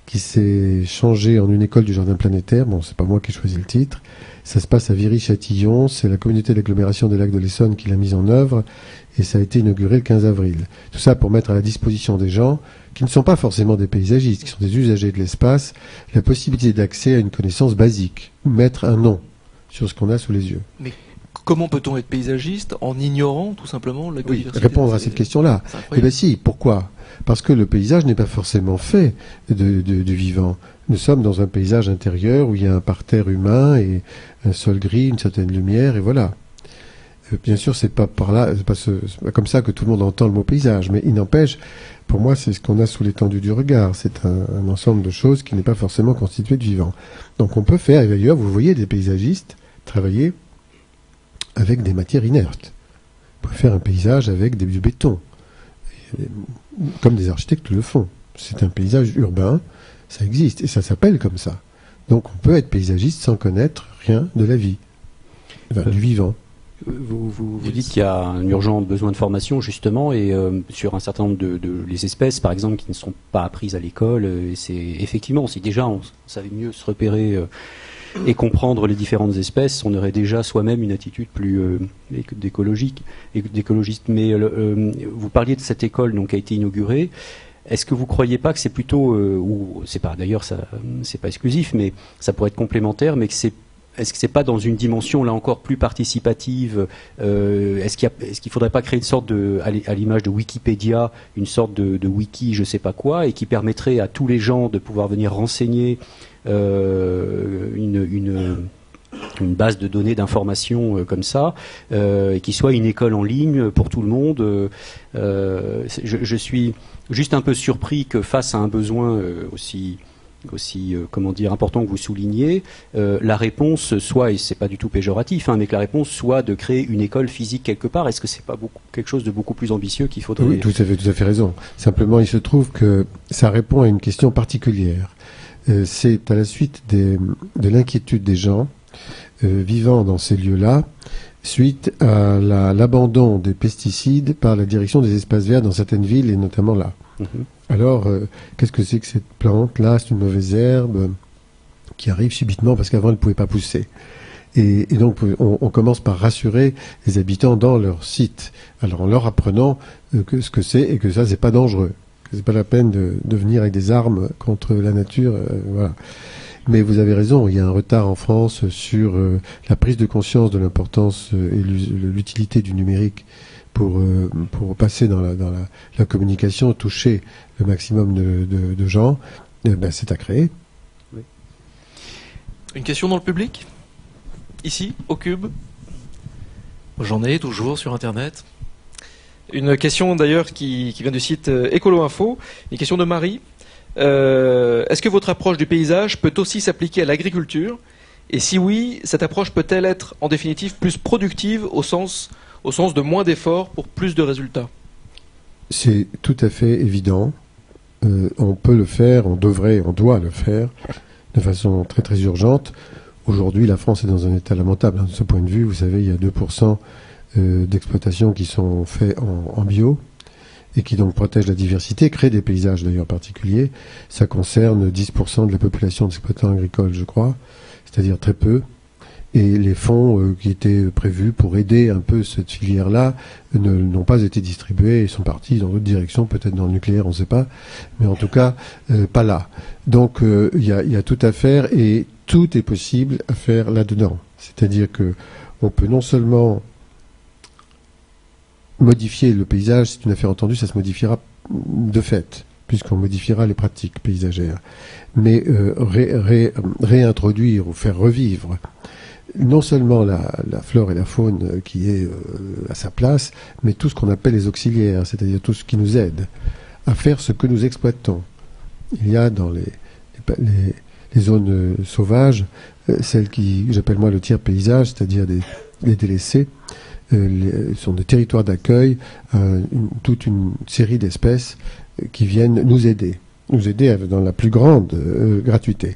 qui s'est changée en une école du jardin planétaire. Bon, c'est pas moi qui ai choisi le titre. Ça se passe à Viry-Châtillon, c'est la communauté d'agglomération des lacs de l'Essonne qui l'a mise en œuvre et ça a été inauguré le 15 avril. Tout ça pour mettre à la disposition des gens qui ne sont pas forcément des paysagistes, qui sont des usagers de l'espace, la possibilité d'accès à une connaissance basique, mettre un nom sur ce qu'on a sous les yeux. Comment peut-on être paysagiste en ignorant tout simplement la Oui, répondre à cette question-là. Eh bien si, pourquoi? Parce que le paysage n'est pas forcément fait de, de- du vivant. Nous sommes dans un paysage intérieur où il y a un parterre humain et un sol gris, une certaine lumière, et voilà. Euh, Bien sûr, c'est pas par là, c'est pas, ce- pas comme ça que tout le monde entend le mot paysage, mais il n'empêche, pour moi, c'est ce qu'on a sous l'étendue du regard. C'est un, un ensemble de choses qui n'est pas forcément constitué de vivant. Donc on peut faire, et d'ailleurs, vous voyez des paysagistes travailler avec des matières inertes. On peut faire un paysage avec du béton, comme des architectes le font. C'est un paysage urbain, ça existe, et ça s'appelle comme ça. Donc on peut être paysagiste sans connaître rien de la vie, du vivant. Vous, vous, dites qu'il y a un urgent besoin de formation justement et euh, sur un certain nombre de, les espèces par exemple qui ne sont pas apprises à l'école euh, et c'est effectivement si déjà on, savait mieux se repérer euh, et comprendre les différentes espèces on aurait déjà soi-même une attitude plus euh, éco- d'écologique d'écologiste. Mais euh, euh, vous parliez de cette école donc qui a été inaugurée. Est-ce que vous croyez pas que c'est plutôt euh, ou c'est pas d'ailleurs ça c'est pas exclusif mais ça pourrait être complémentaire mais est-ce que c'est pas dans une dimension là encore plus participative Est-ce qu'il qu'il faudrait pas créer une sorte de, à l'i- à l'image de Wikipédia, une sorte de, wiki, je sais pas quoi, et qui permettrait à tous les gens de pouvoir venir renseigner une, une une base de données d'informations euh, comme ça, euh, et qui soit une école en ligne pour tout le monde. euh, euh, je, suis juste un peu surpris que face à un besoin euh, aussi aussi euh, comment dire important que vous soulignez, euh, la réponse soit et c'est pas du tout péjoratif, hein, mais que la réponse soit de créer une école physique quelque part. Est-ce que c'est pas quelque chose de beaucoup plus ambitieux qu'il faudrait Oui, tout à fait, tout à fait raison. Simplement, il se trouve que ça répond à une question particulière. Euh, c'est à la suite des- de l'inquiétude des gens euh, vivant dans ces lieux-là, suite à la- l'abandon des pesticides par la direction des espaces verts dans certaines villes et notamment là. Mhm. Alors, euh, qu'est-ce que c'est que cette plante-là C'est une mauvaise herbe qui arrive subitement parce qu'avant elle ne pouvait pas pousser. Et, et donc, on, on commence par rassurer les habitants dans leur site. Alors, en leur apprenant euh, que ce que c'est et que ça, c'est pas dangereux. C'est pas la peine de, venir avec des armes contre la nature. euh, voilà. Mais vous avez raison, il y a un retard en France sur euh, la prise de conscience de l'importance euh, et l'u- l'utilité du numérique pour, pour passer dans, la, dans la, communication, toucher le maximum de, de- de gens. Eh ben, c'est à créer. Une question dans le public? Ici, au cube? J'en ai toujours sur Internet. Une question d'ailleurs qui, vient du site euh, Écolo Info, une question de Marie. Euh, Est-ce que votre approche du paysage peut aussi s'appliquer à l'agriculture? Et si oui, cette approche peut-elle être en définitive plus productive au sens, au sens de moins d'efforts pour plus de résultats? C'est tout à fait évident. Euh, on peut le faire, on devrait, on doit le faire de façon très très urgente. Aujourd'hui, la France est dans un état lamentable. Hein, de ce point de vue, vous savez, il y a 2% euh, d'exploitations qui sont faits en, bio et qui donc protègent la diversité, créent des paysages d'ailleurs particuliers. Ça concerne 10% de la population d'exploitants agricoles, je crois, c'est-à-dire très peu. Et les fonds euh, qui étaient prévus pour aider un peu cette filière-là n'ont pas été distribués. Ils sont partis dans d'autres directions, peut-être dans le nucléaire, on ne sait pas. Mais en tout cas, euh, pas là. Donc il y, a, y, a, tout à faire et tout est possible à faire là-dedans. C'est-à-dire que on peut non seulement modifier le paysage, c'est une affaire entendue, ça se modifiera de fait, puisqu'on modifiera les pratiques paysagères, mais euh, ré, ré, réintroduire ou faire revivre non seulement la, flore et la faune qui est euh, à sa place, mais tout ce qu'on appelle les auxiliaires, c'est-à-dire tout ce qui nous aide à faire ce que nous exploitons. Il y a dans les, zones euh, sauvages, celles qui j'appelle moi le tiers paysage, c'est-à-dire les délaissés, les, sont des territoires d'accueil, euh, toute une série d'espèces qui viennent nous aider nous aider dans la plus grande euh, gratuité.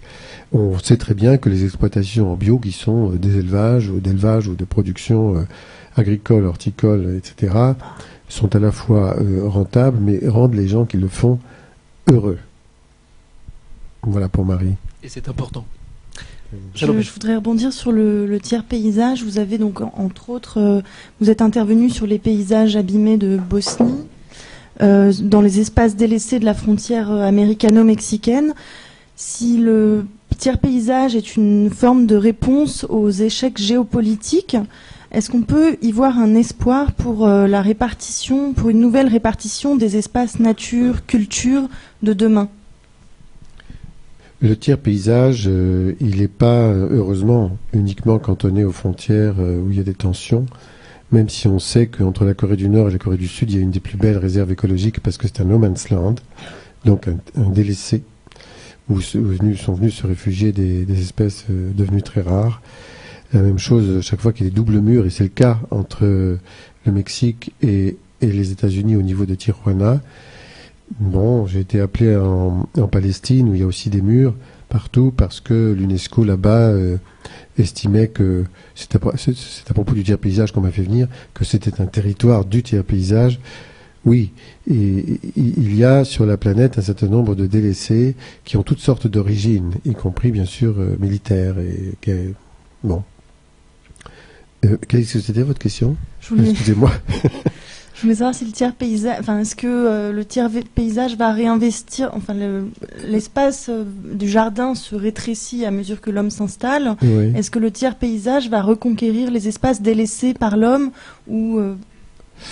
On sait très bien que les exploitations en bio, qui sont euh, des élevages ou d'élevage ou de production euh, agricole, horticole, etc., sont à la fois rentables, mais rendent les gens qui le font heureux. Voilà pour Marie. Et c'est important. Je, je, voudrais rebondir sur le, le, tiers paysage. Vous avez donc, entre autres, euh, vous êtes intervenu sur les paysages abîmés de Bosnie, euh, dans les espaces délaissés de la frontière euh, américano-mexicaine. Si le tiers paysage est une forme de réponse aux échecs géopolitiques, est-ce qu'on peut y voir un espoir pour euh, la répartition, pour une nouvelle répartition des espaces nature, culture de demain? Le tiers paysage, euh, il n'est pas, heureusement, uniquement cantonné aux frontières euh, où il y a des tensions, même si on sait qu'entre la Corée du Nord et la Corée du Sud, il y a une des plus belles réserves écologiques parce que c'est un no man's land, donc un, délaissé, où, sont venus se réfugier des, espèces euh, devenues très rares. La même chose chaque fois qu'il y a des doubles murs, et c'est le cas entre le Mexique et les États-Unis au niveau de Tijuana. Bon, j'ai été appelé en, en, Palestine où il y a aussi des murs partout parce que l'UNESCO là-bas euh, estimait que c'est à, à, propos du tiers paysage qu'on m'a fait venir que c'était un territoire du tiers paysage. Oui, et, il y a sur la planète un certain nombre de délaissés qui ont toutes sortes d'origines, y compris bien sûr euh, militaires et, et bon. Euh, Qu'est-ce que c'était votre question? Excusez-moi. Je voulais savoir si le tiers paysage, enfin, est-ce que euh, le tiers paysage va réinvestir, enfin, l'espace le, euh, du jardin se rétrécit à mesure que l'homme s'installe. Oui. Est-ce que le tiers paysage va reconquérir les espaces délaissés par l'homme ou euh,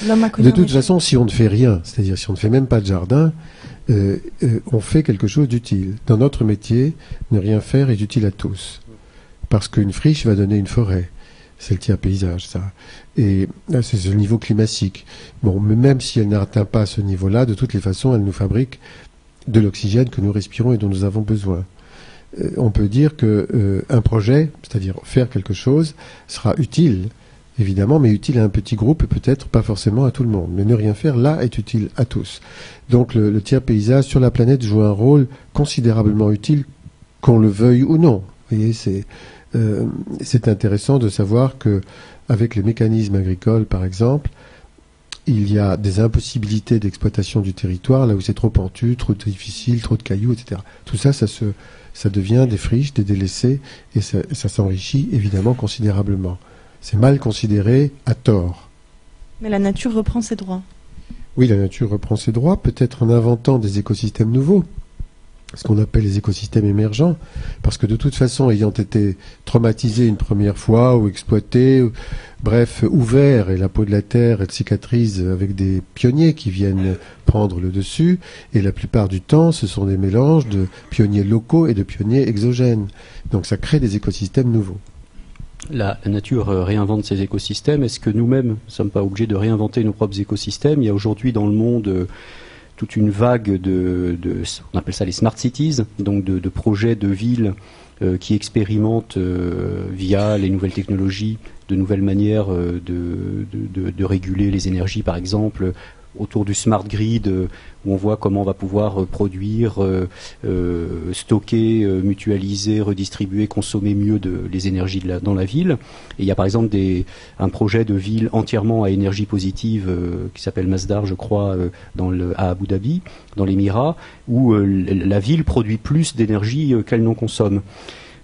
l'homme a connu De toute façon, si on ne fait rien, c'est-à-dire si on ne fait même pas de jardin, on fait quelque chose d'utile. Dans notre métier, ne rien faire est utile à tous, parce qu'une friche va donner une forêt c'est le tiers paysage, ça. Et c'est le niveau climatique. Bon, même si elle n'atteint pas ce niveau-là, de toutes les façons, elle nous fabrique de l'oxygène que nous respirons et dont nous avons besoin. Euh, on peut dire que euh, un projet, c'est-à-dire faire quelque chose, sera utile, évidemment, mais utile à un petit groupe et peut-être pas forcément à tout le monde. Mais ne rien faire là est utile à tous. Donc le, le tiers paysage sur la planète joue un rôle considérablement utile, qu'on le veuille ou non. Vous voyez, c'est euh, c'est intéressant de savoir que avec les mécanismes agricoles, par exemple, il y a des impossibilités d'exploitation du territoire là où c'est trop pentu, trop difficile, trop de cailloux, etc. Tout ça, ça se, ça devient des friches, des délaissés, et ça, ça s'enrichit évidemment considérablement. C'est mal considéré à tort. Mais la nature reprend ses droits. Oui, la nature reprend ses droits, peut-être en inventant des écosystèmes nouveaux ce qu'on appelle les écosystèmes émergents, parce que de toute façon, ayant été traumatisés une première fois ou exploités, ou, bref, ouverts, et la peau de la terre, elle cicatrise avec des pionniers qui viennent prendre le dessus, et la plupart du temps, ce sont des mélanges de pionniers locaux et de pionniers exogènes. Donc ça crée des écosystèmes nouveaux. La, la, nature réinvente ses écosystèmes. Est-ce que nous-mêmes ne sommes pas obligés de réinventer nos propres écosystèmes? Il y a aujourd'hui dans le monde toute une vague de, on appelle ça les smart cities, donc de, projets de villes euh, qui expérimentent euh, via les nouvelles technologies de nouvelles manières euh, de, réguler les énergies, par exemple, autour du smart grid, euh, où on voit comment on va pouvoir euh, produire, euh, stocker, mutualiser, redistribuer, consommer mieux de, les énergies de la, dans la ville. Et il y a par exemple des, un projet de ville entièrement à énergie positive qui s'appelle Masdar, je crois, dans le, à Abu Dhabi, dans l'Émirat, où la ville produit plus d'énergie qu'elle n'en consomme.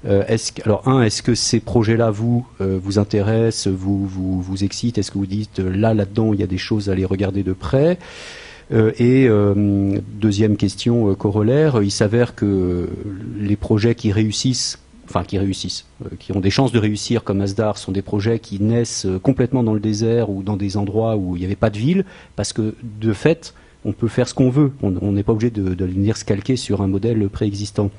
Euh, alors un, est-ce que ces projets-là vous euh, vous intéressent, vous vous, vous excitent? Est-ce que vous dites euh, là là-dedans il y a des choses à les regarder de près? Et deuxième question corollaire, il s'avère que les projets qui réussissent, enfin qui réussissent, qui ont des chances de réussir comme Asdar, sont des projets qui naissent complètement dans le désert ou dans des endroits où il n'y avait pas de ville, parce que de fait, on peut faire ce qu'on veut. On n'est pas obligé de venir se calquer sur un modèle préexistant.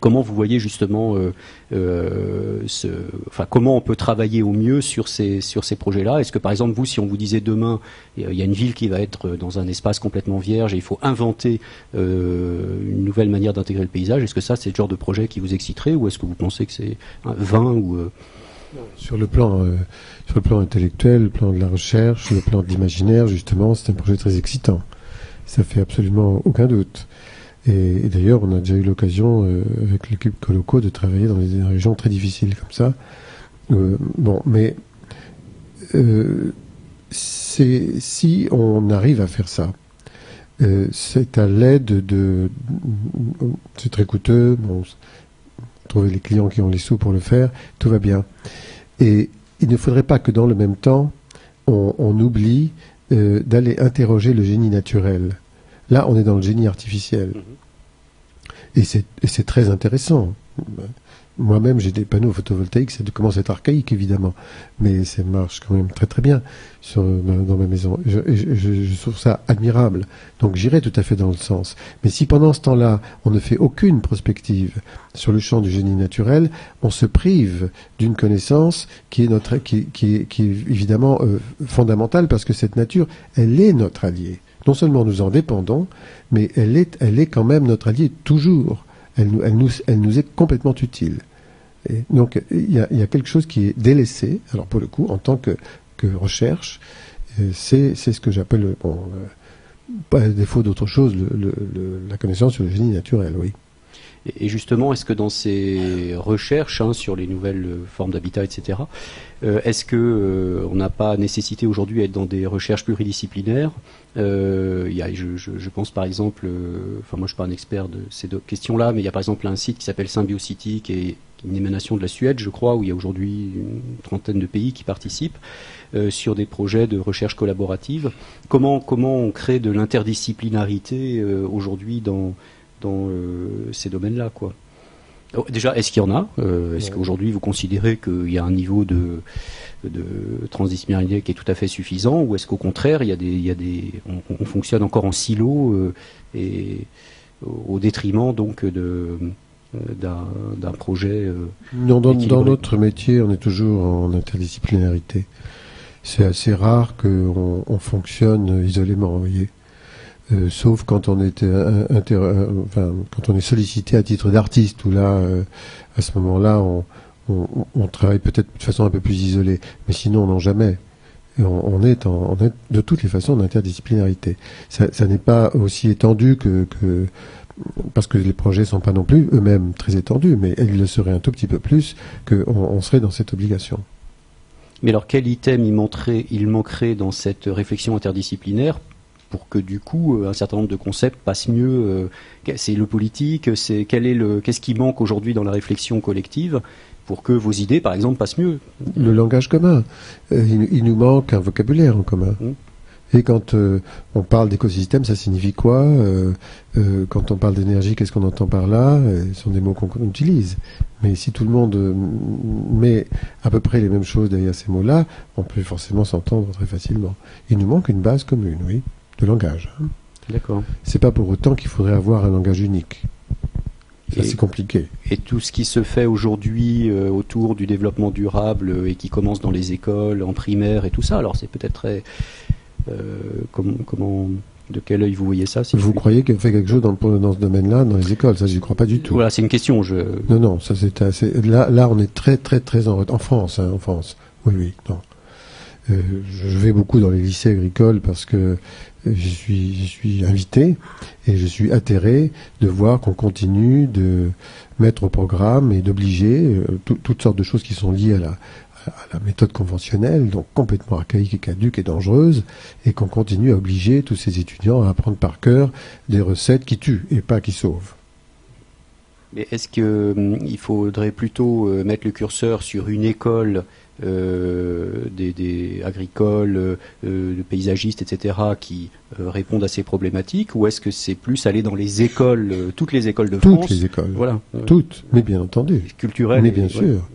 Comment vous voyez justement, euh, euh, ce, enfin, comment on peut travailler au mieux sur ces, sur ces projets-là? Est-ce que par exemple, vous, si on vous disait demain, il y a une ville qui va être dans un espace complètement vierge et il faut inventer euh, une nouvelle manière d'intégrer le paysage, est-ce que ça, c'est le genre de projet qui vous exciterait ou est-ce que vous pensez que c'est vain ou sur le plan, sur le plan intellectuel, le plan de la recherche, le plan de l'imaginaire, justement, c'est un projet très excitant. Ça fait absolument aucun doute. Et, d'ailleurs, on a déjà eu l'occasion euh, avec l'équipe Coloco de travailler dans des régions très difficiles comme ça. Euh, bon, mais euh, si on arrive à faire ça, c'est à l'aide de, c'est très coûteux. Bon, trouver les clients qui ont les sous pour le faire, tout va bien. Et il ne faudrait pas que dans le même temps, on, on oublie d'aller interroger le génie naturel. Là, on est dans le génie artificiel. Mhm. Et c'est très intéressant. Moi-même, j'ai des panneaux photovoltaïques, ça commence à être archaïque, évidemment, mais ça marche quand même très très bien sur, dans ma maison. Je, je, trouve ça admirable. Donc j'irai tout à fait dans le sens. Mais si pendant ce temps-là, on ne fait aucune prospective sur le champ du génie naturel, on se prive d'une connaissance qui est, notre, qui, qui, qui est évidemment euh, fondamentale, parce que cette nature, elle est notre allié non seulement nous en dépendons, mais elle est, elle est quand même notre allié toujours. Elle nous, elle nous, elle nous est complètement utile. Donc il y, a, quelque chose qui est délaissé. Alors pour le coup, en tant que, recherche, euh, c'est, ce que j'appelle, bon, euh, pas à défaut d'autre chose, le, la connaissance sur le génie naturel, oui. Et justement, est-ce que dans ces recherches hein, sur les nouvelles formes d'habitat, etc., euh, est-ce que euh, on n'a pas nécessité aujourd'hui d'être dans des recherches pluridisciplinaires? Euh, y a, je, pense par exemple, euh, enfin moi je suis pas un expert de ces deux questions-là, mais il y a par exemple un site qui s'appelle Symbiocity, qui est une émanation de la Suède, je crois, où il y a aujourd'hui une trentaine de pays qui participent euh, sur des projets de recherche collaborative. Comment comment on crée de l'interdisciplinarité aujourd'hui dans dans ces domaines-là, quoi Oh, déjà, est-ce qu'il y en a euh, Est-ce qu'aujourd'hui vous considérez qu'il y a un niveau de, de transdisciplinarité qui est tout à fait suffisant Ou est-ce qu'au contraire, il y a des, il y a des, on, fonctionne encore en silo euh, et au détriment donc de euh, d'un projet Non, dans, dans, notre métier, on est toujours en interdisciplinarité. C'est assez rare qu'on on fonctionne isolément, vous voyez. Euh, sauf quand on est euh, euh, quand on est sollicité à titre d'artiste où là à ce moment-là on, travaille peut-être de façon un peu plus isolée. Mais sinon jamais. On, on, est en, on est de toutes les façons en interdisciplinarité. Ça, n'est pas aussi étendu que, parce que les projets sont pas non plus eux-mêmes très étendus mais ils le seraient un tout petit peu plus qu'on on serait dans cette obligation. Mais alors quel item il il manquerait dans cette réflexion interdisciplinaire pour que du coup euh, un certain nombre de concepts passent mieux. Euh, c'est le politique, c'est quel est le, qu'est-ce qui manque aujourd'hui dans la réflexion collective pour que vos idées, par exemple, passent mieux. Le langage commun. Euh, il, nous manque un vocabulaire en commun. Mmh. Et quand on parle d'écosystème, ça signifie quoi Quand on parle d'énergie, qu'est-ce qu'on entend par là Ce sont des mots qu'on utilise. Mais si tout le monde met à peu près les mêmes choses derrière ces mots-là, on peut forcément s'entendre très facilement. Il nous manque une base commune, oui de langage. Hein. D'accord. C'est pas pour autant qu'il faudrait avoir un langage unique. C'est compliqué. Et tout ce qui se fait aujourd'hui euh, autour du développement durable euh, et qui commence dans les écoles, en primaire et tout ça, alors c'est peut-être très. Euh, comment, comment De quel œil vous voyez ça si Vous croyez qu'on fait quelque chose dans, le- dans ce domaine-là, dans les écoles Ça, j'y crois pas du tout. Voilà, c'est une question. Je... Non, non, ça c'est assez. Là, là, on est très, très, très en retard. En France, hein, en France. Oui, oui, non. Euh, je vais beaucoup dans les lycées agricoles parce que je suis, invité et je suis atterré de voir qu'on continue de mettre au programme et d'obliger euh, tout- toutes sortes de choses qui sont liées à la, méthode conventionnelle, donc complètement archaïque et caduque et dangereuse, et qu'on continue à obliger tous ces étudiants à apprendre par cœur des recettes qui tuent et pas qui sauvent. Mais est-ce que hum, faudrait plutôt euh, mettre le curseur sur une école euh, des, des agricoles, euh, de paysagistes, etc., qui euh, répondent à ces problématiques, ou est-ce que c'est plus aller dans les écoles, euh, toutes les écoles de Toutes France, les écoles. voilà, euh, Toutes, mais bien entendu. culturelles, Mais et- bien ouais. sûr.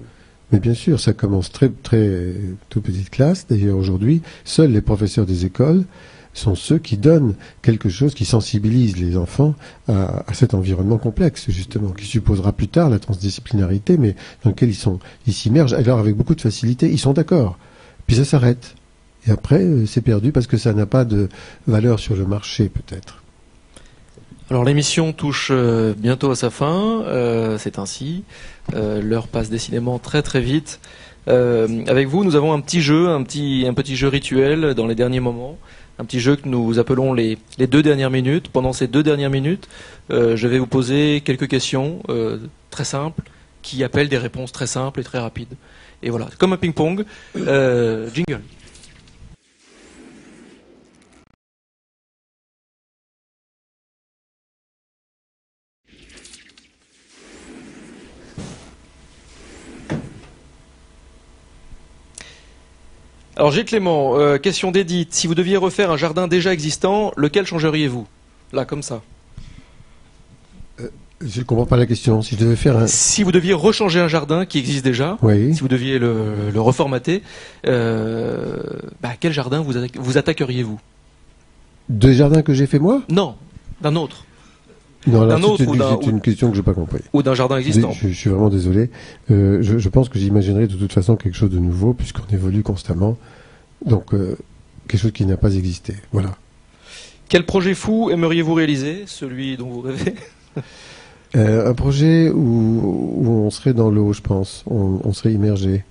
Mais bien sûr, ça commence très, très, toute petite classe. D'ailleurs, aujourd'hui, seuls les professeurs des écoles sont ceux qui donnent quelque chose qui sensibilise les enfants à, cet environnement complexe, justement, qui supposera plus tard la transdisciplinarité, mais dans lequel ils sont, ils s'immergent, alors avec beaucoup de facilité, ils sont d'accord. Puis ça s'arrête. Et après, euh, c'est perdu parce que ça n'a pas de valeur sur le marché, peut-être. Alors l'émission touche euh, bientôt à sa fin, euh, c'est ainsi. L'heure passe décidément très très vite. Avec vous, nous avons un petit jeu, un petit jeu rituel dans les derniers moments. Un petit jeu que nous appelons les, deux dernières minutes. Pendant ces deux dernières minutes, euh, je vais vous poser quelques questions euh, très simples qui appellent des réponses très simples et très rapides. Et voilà, comme un ping-pong. Euh, jingle. Alors Gilles Clément, euh, question d'Edith. Si vous deviez refaire un jardin déjà existant, lequel changeriez-vous? Là, comme ça. Je ne comprends pas la question. Si je devais faire un... Si vous deviez rechanger un jardin qui existe déjà, Oui. si vous deviez le, le reformater, euh, bah, quel jardin vous, atta- vous attaqueriez-vous? Deux jardins que j'ai fait moi? Non, d'un autre. Non, D'un autre ou d'un- c'est une question que je n'ai pas compris. Ou d'un jardin existant. Je, je suis vraiment désolé. Euh, je, je pense que j'imaginerai de toute façon quelque chose de nouveau puisqu'on évolue constamment. Donc, euh, quelque chose qui n'a pas existé. Voilà. Quel projet fou aimeriez-vous réaliser Celui dont vous rêvez? Euh, un projet où, où on serait dans l'eau, je pense. On, on serait immergé.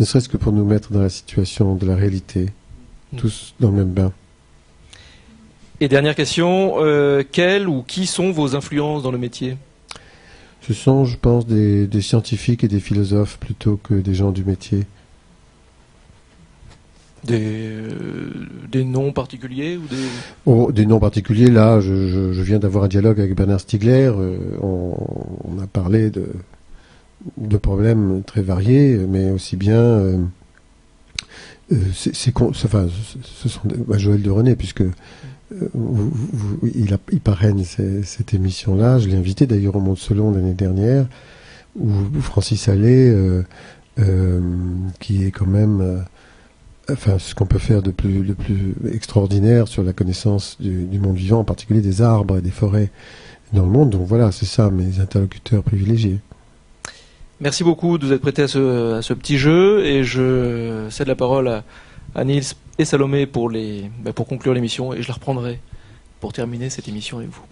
Ne serait-ce que pour nous mettre dans la situation de la réalité. Hmm. Tous dans le même bain. Et dernière question, euh, quelles ou qui sont vos influences dans le métier? Ce sont, je pense, des, des scientifiques et des philosophes plutôt que des gens du métier. des, euh, des noms particuliers ou des... Oh, des noms particuliers, là, je, je- je viens d'avoir un dialogue avec Bernard Stiegler. euh, on, on a parlé de, de problèmes très variés, mais aussi bien. euh, c'est, enfin, ce- sont des- bah, Joël de René, puisque vous- il, parraine cette émission-là. Je l'ai invité d'ailleurs au Monde Selon l'année dernière, où Francis Allais, euh, euh, qui est quand même. euh, enfin, ce qu'on peut faire de plus, plus extraordinaire sur la connaissance du, monde vivant, en particulier des arbres et des forêts dans le monde. Donc voilà, c'est ça mes interlocuteurs privilégiés. Merci beaucoup de vous être prêté à ce, petit jeu et je cède la parole à Niels et Salomé pour, les, bah, pour conclure l'émission et je la reprendrai pour terminer cette émission avec vous.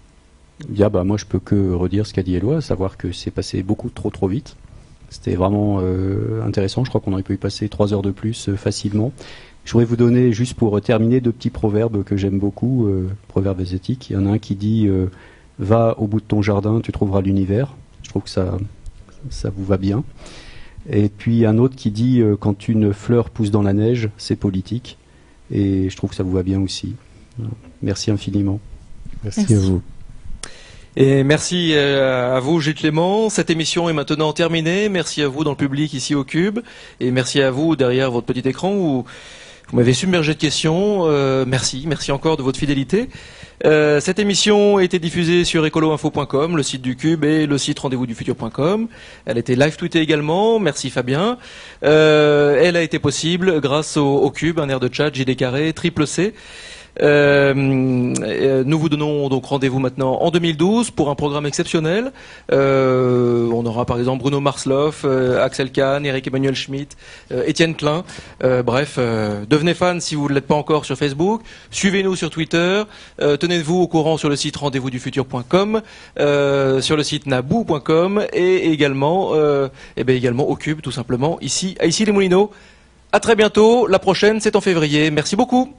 Bien, bah, moi, je peux que redire ce qu'a dit Éloi, à savoir que c'est passé beaucoup trop trop vite. C'était vraiment euh, intéressant. Je crois qu'on aurait pu y passer trois heures de plus euh, facilement. Je voudrais vous donner, juste pour euh, terminer, deux petits proverbes que j'aime beaucoup, proverbes asiatiques. Il y en a un qui dit Va au bout de ton jardin, tu trouveras l'univers. Je trouve que ça, ça vous va bien. Et puis un autre qui dit Quand une fleur pousse dans la neige, c'est politique. Et je trouve que ça vous va bien aussi. Merci infiniment. Merci, Merci. à vous. Et merci euh, à vous Gilles Clément. Cette émission est maintenant terminée. Merci à vous dans le public ici au Cube et merci à vous derrière votre petit écran où vous m'avez submergé de questions. Euh, merci, merci encore de votre fidélité. Euh, cette émission a été diffusée sur écoloinfo.com, le site du Cube et le site rendez-vous-du-futur.com. Elle a été live tweetée également. Merci Fabien. Euh, elle a été possible grâce au, au Cube, un air de chat, JD carré, triple C. Euh, euh, nous vous donnons donc rendez-vous maintenant en 2012 pour un programme exceptionnel. Euh, on aura par exemple Bruno Marsloff, Axel Kahn, Eric Emmanuel Schmitt, Étienne Klein. Bref, devenez fan si vous ne l'êtes pas encore sur Facebook. Suivez-nous sur Twitter. Tenez-vous au courant sur le site rendez-vous-du-futur.com, sur le site naboo.com et également, et bien également au Cube tout simplement ici à ici les Moulineaux. À très bientôt. La prochaine c'est en février. Merci beaucoup.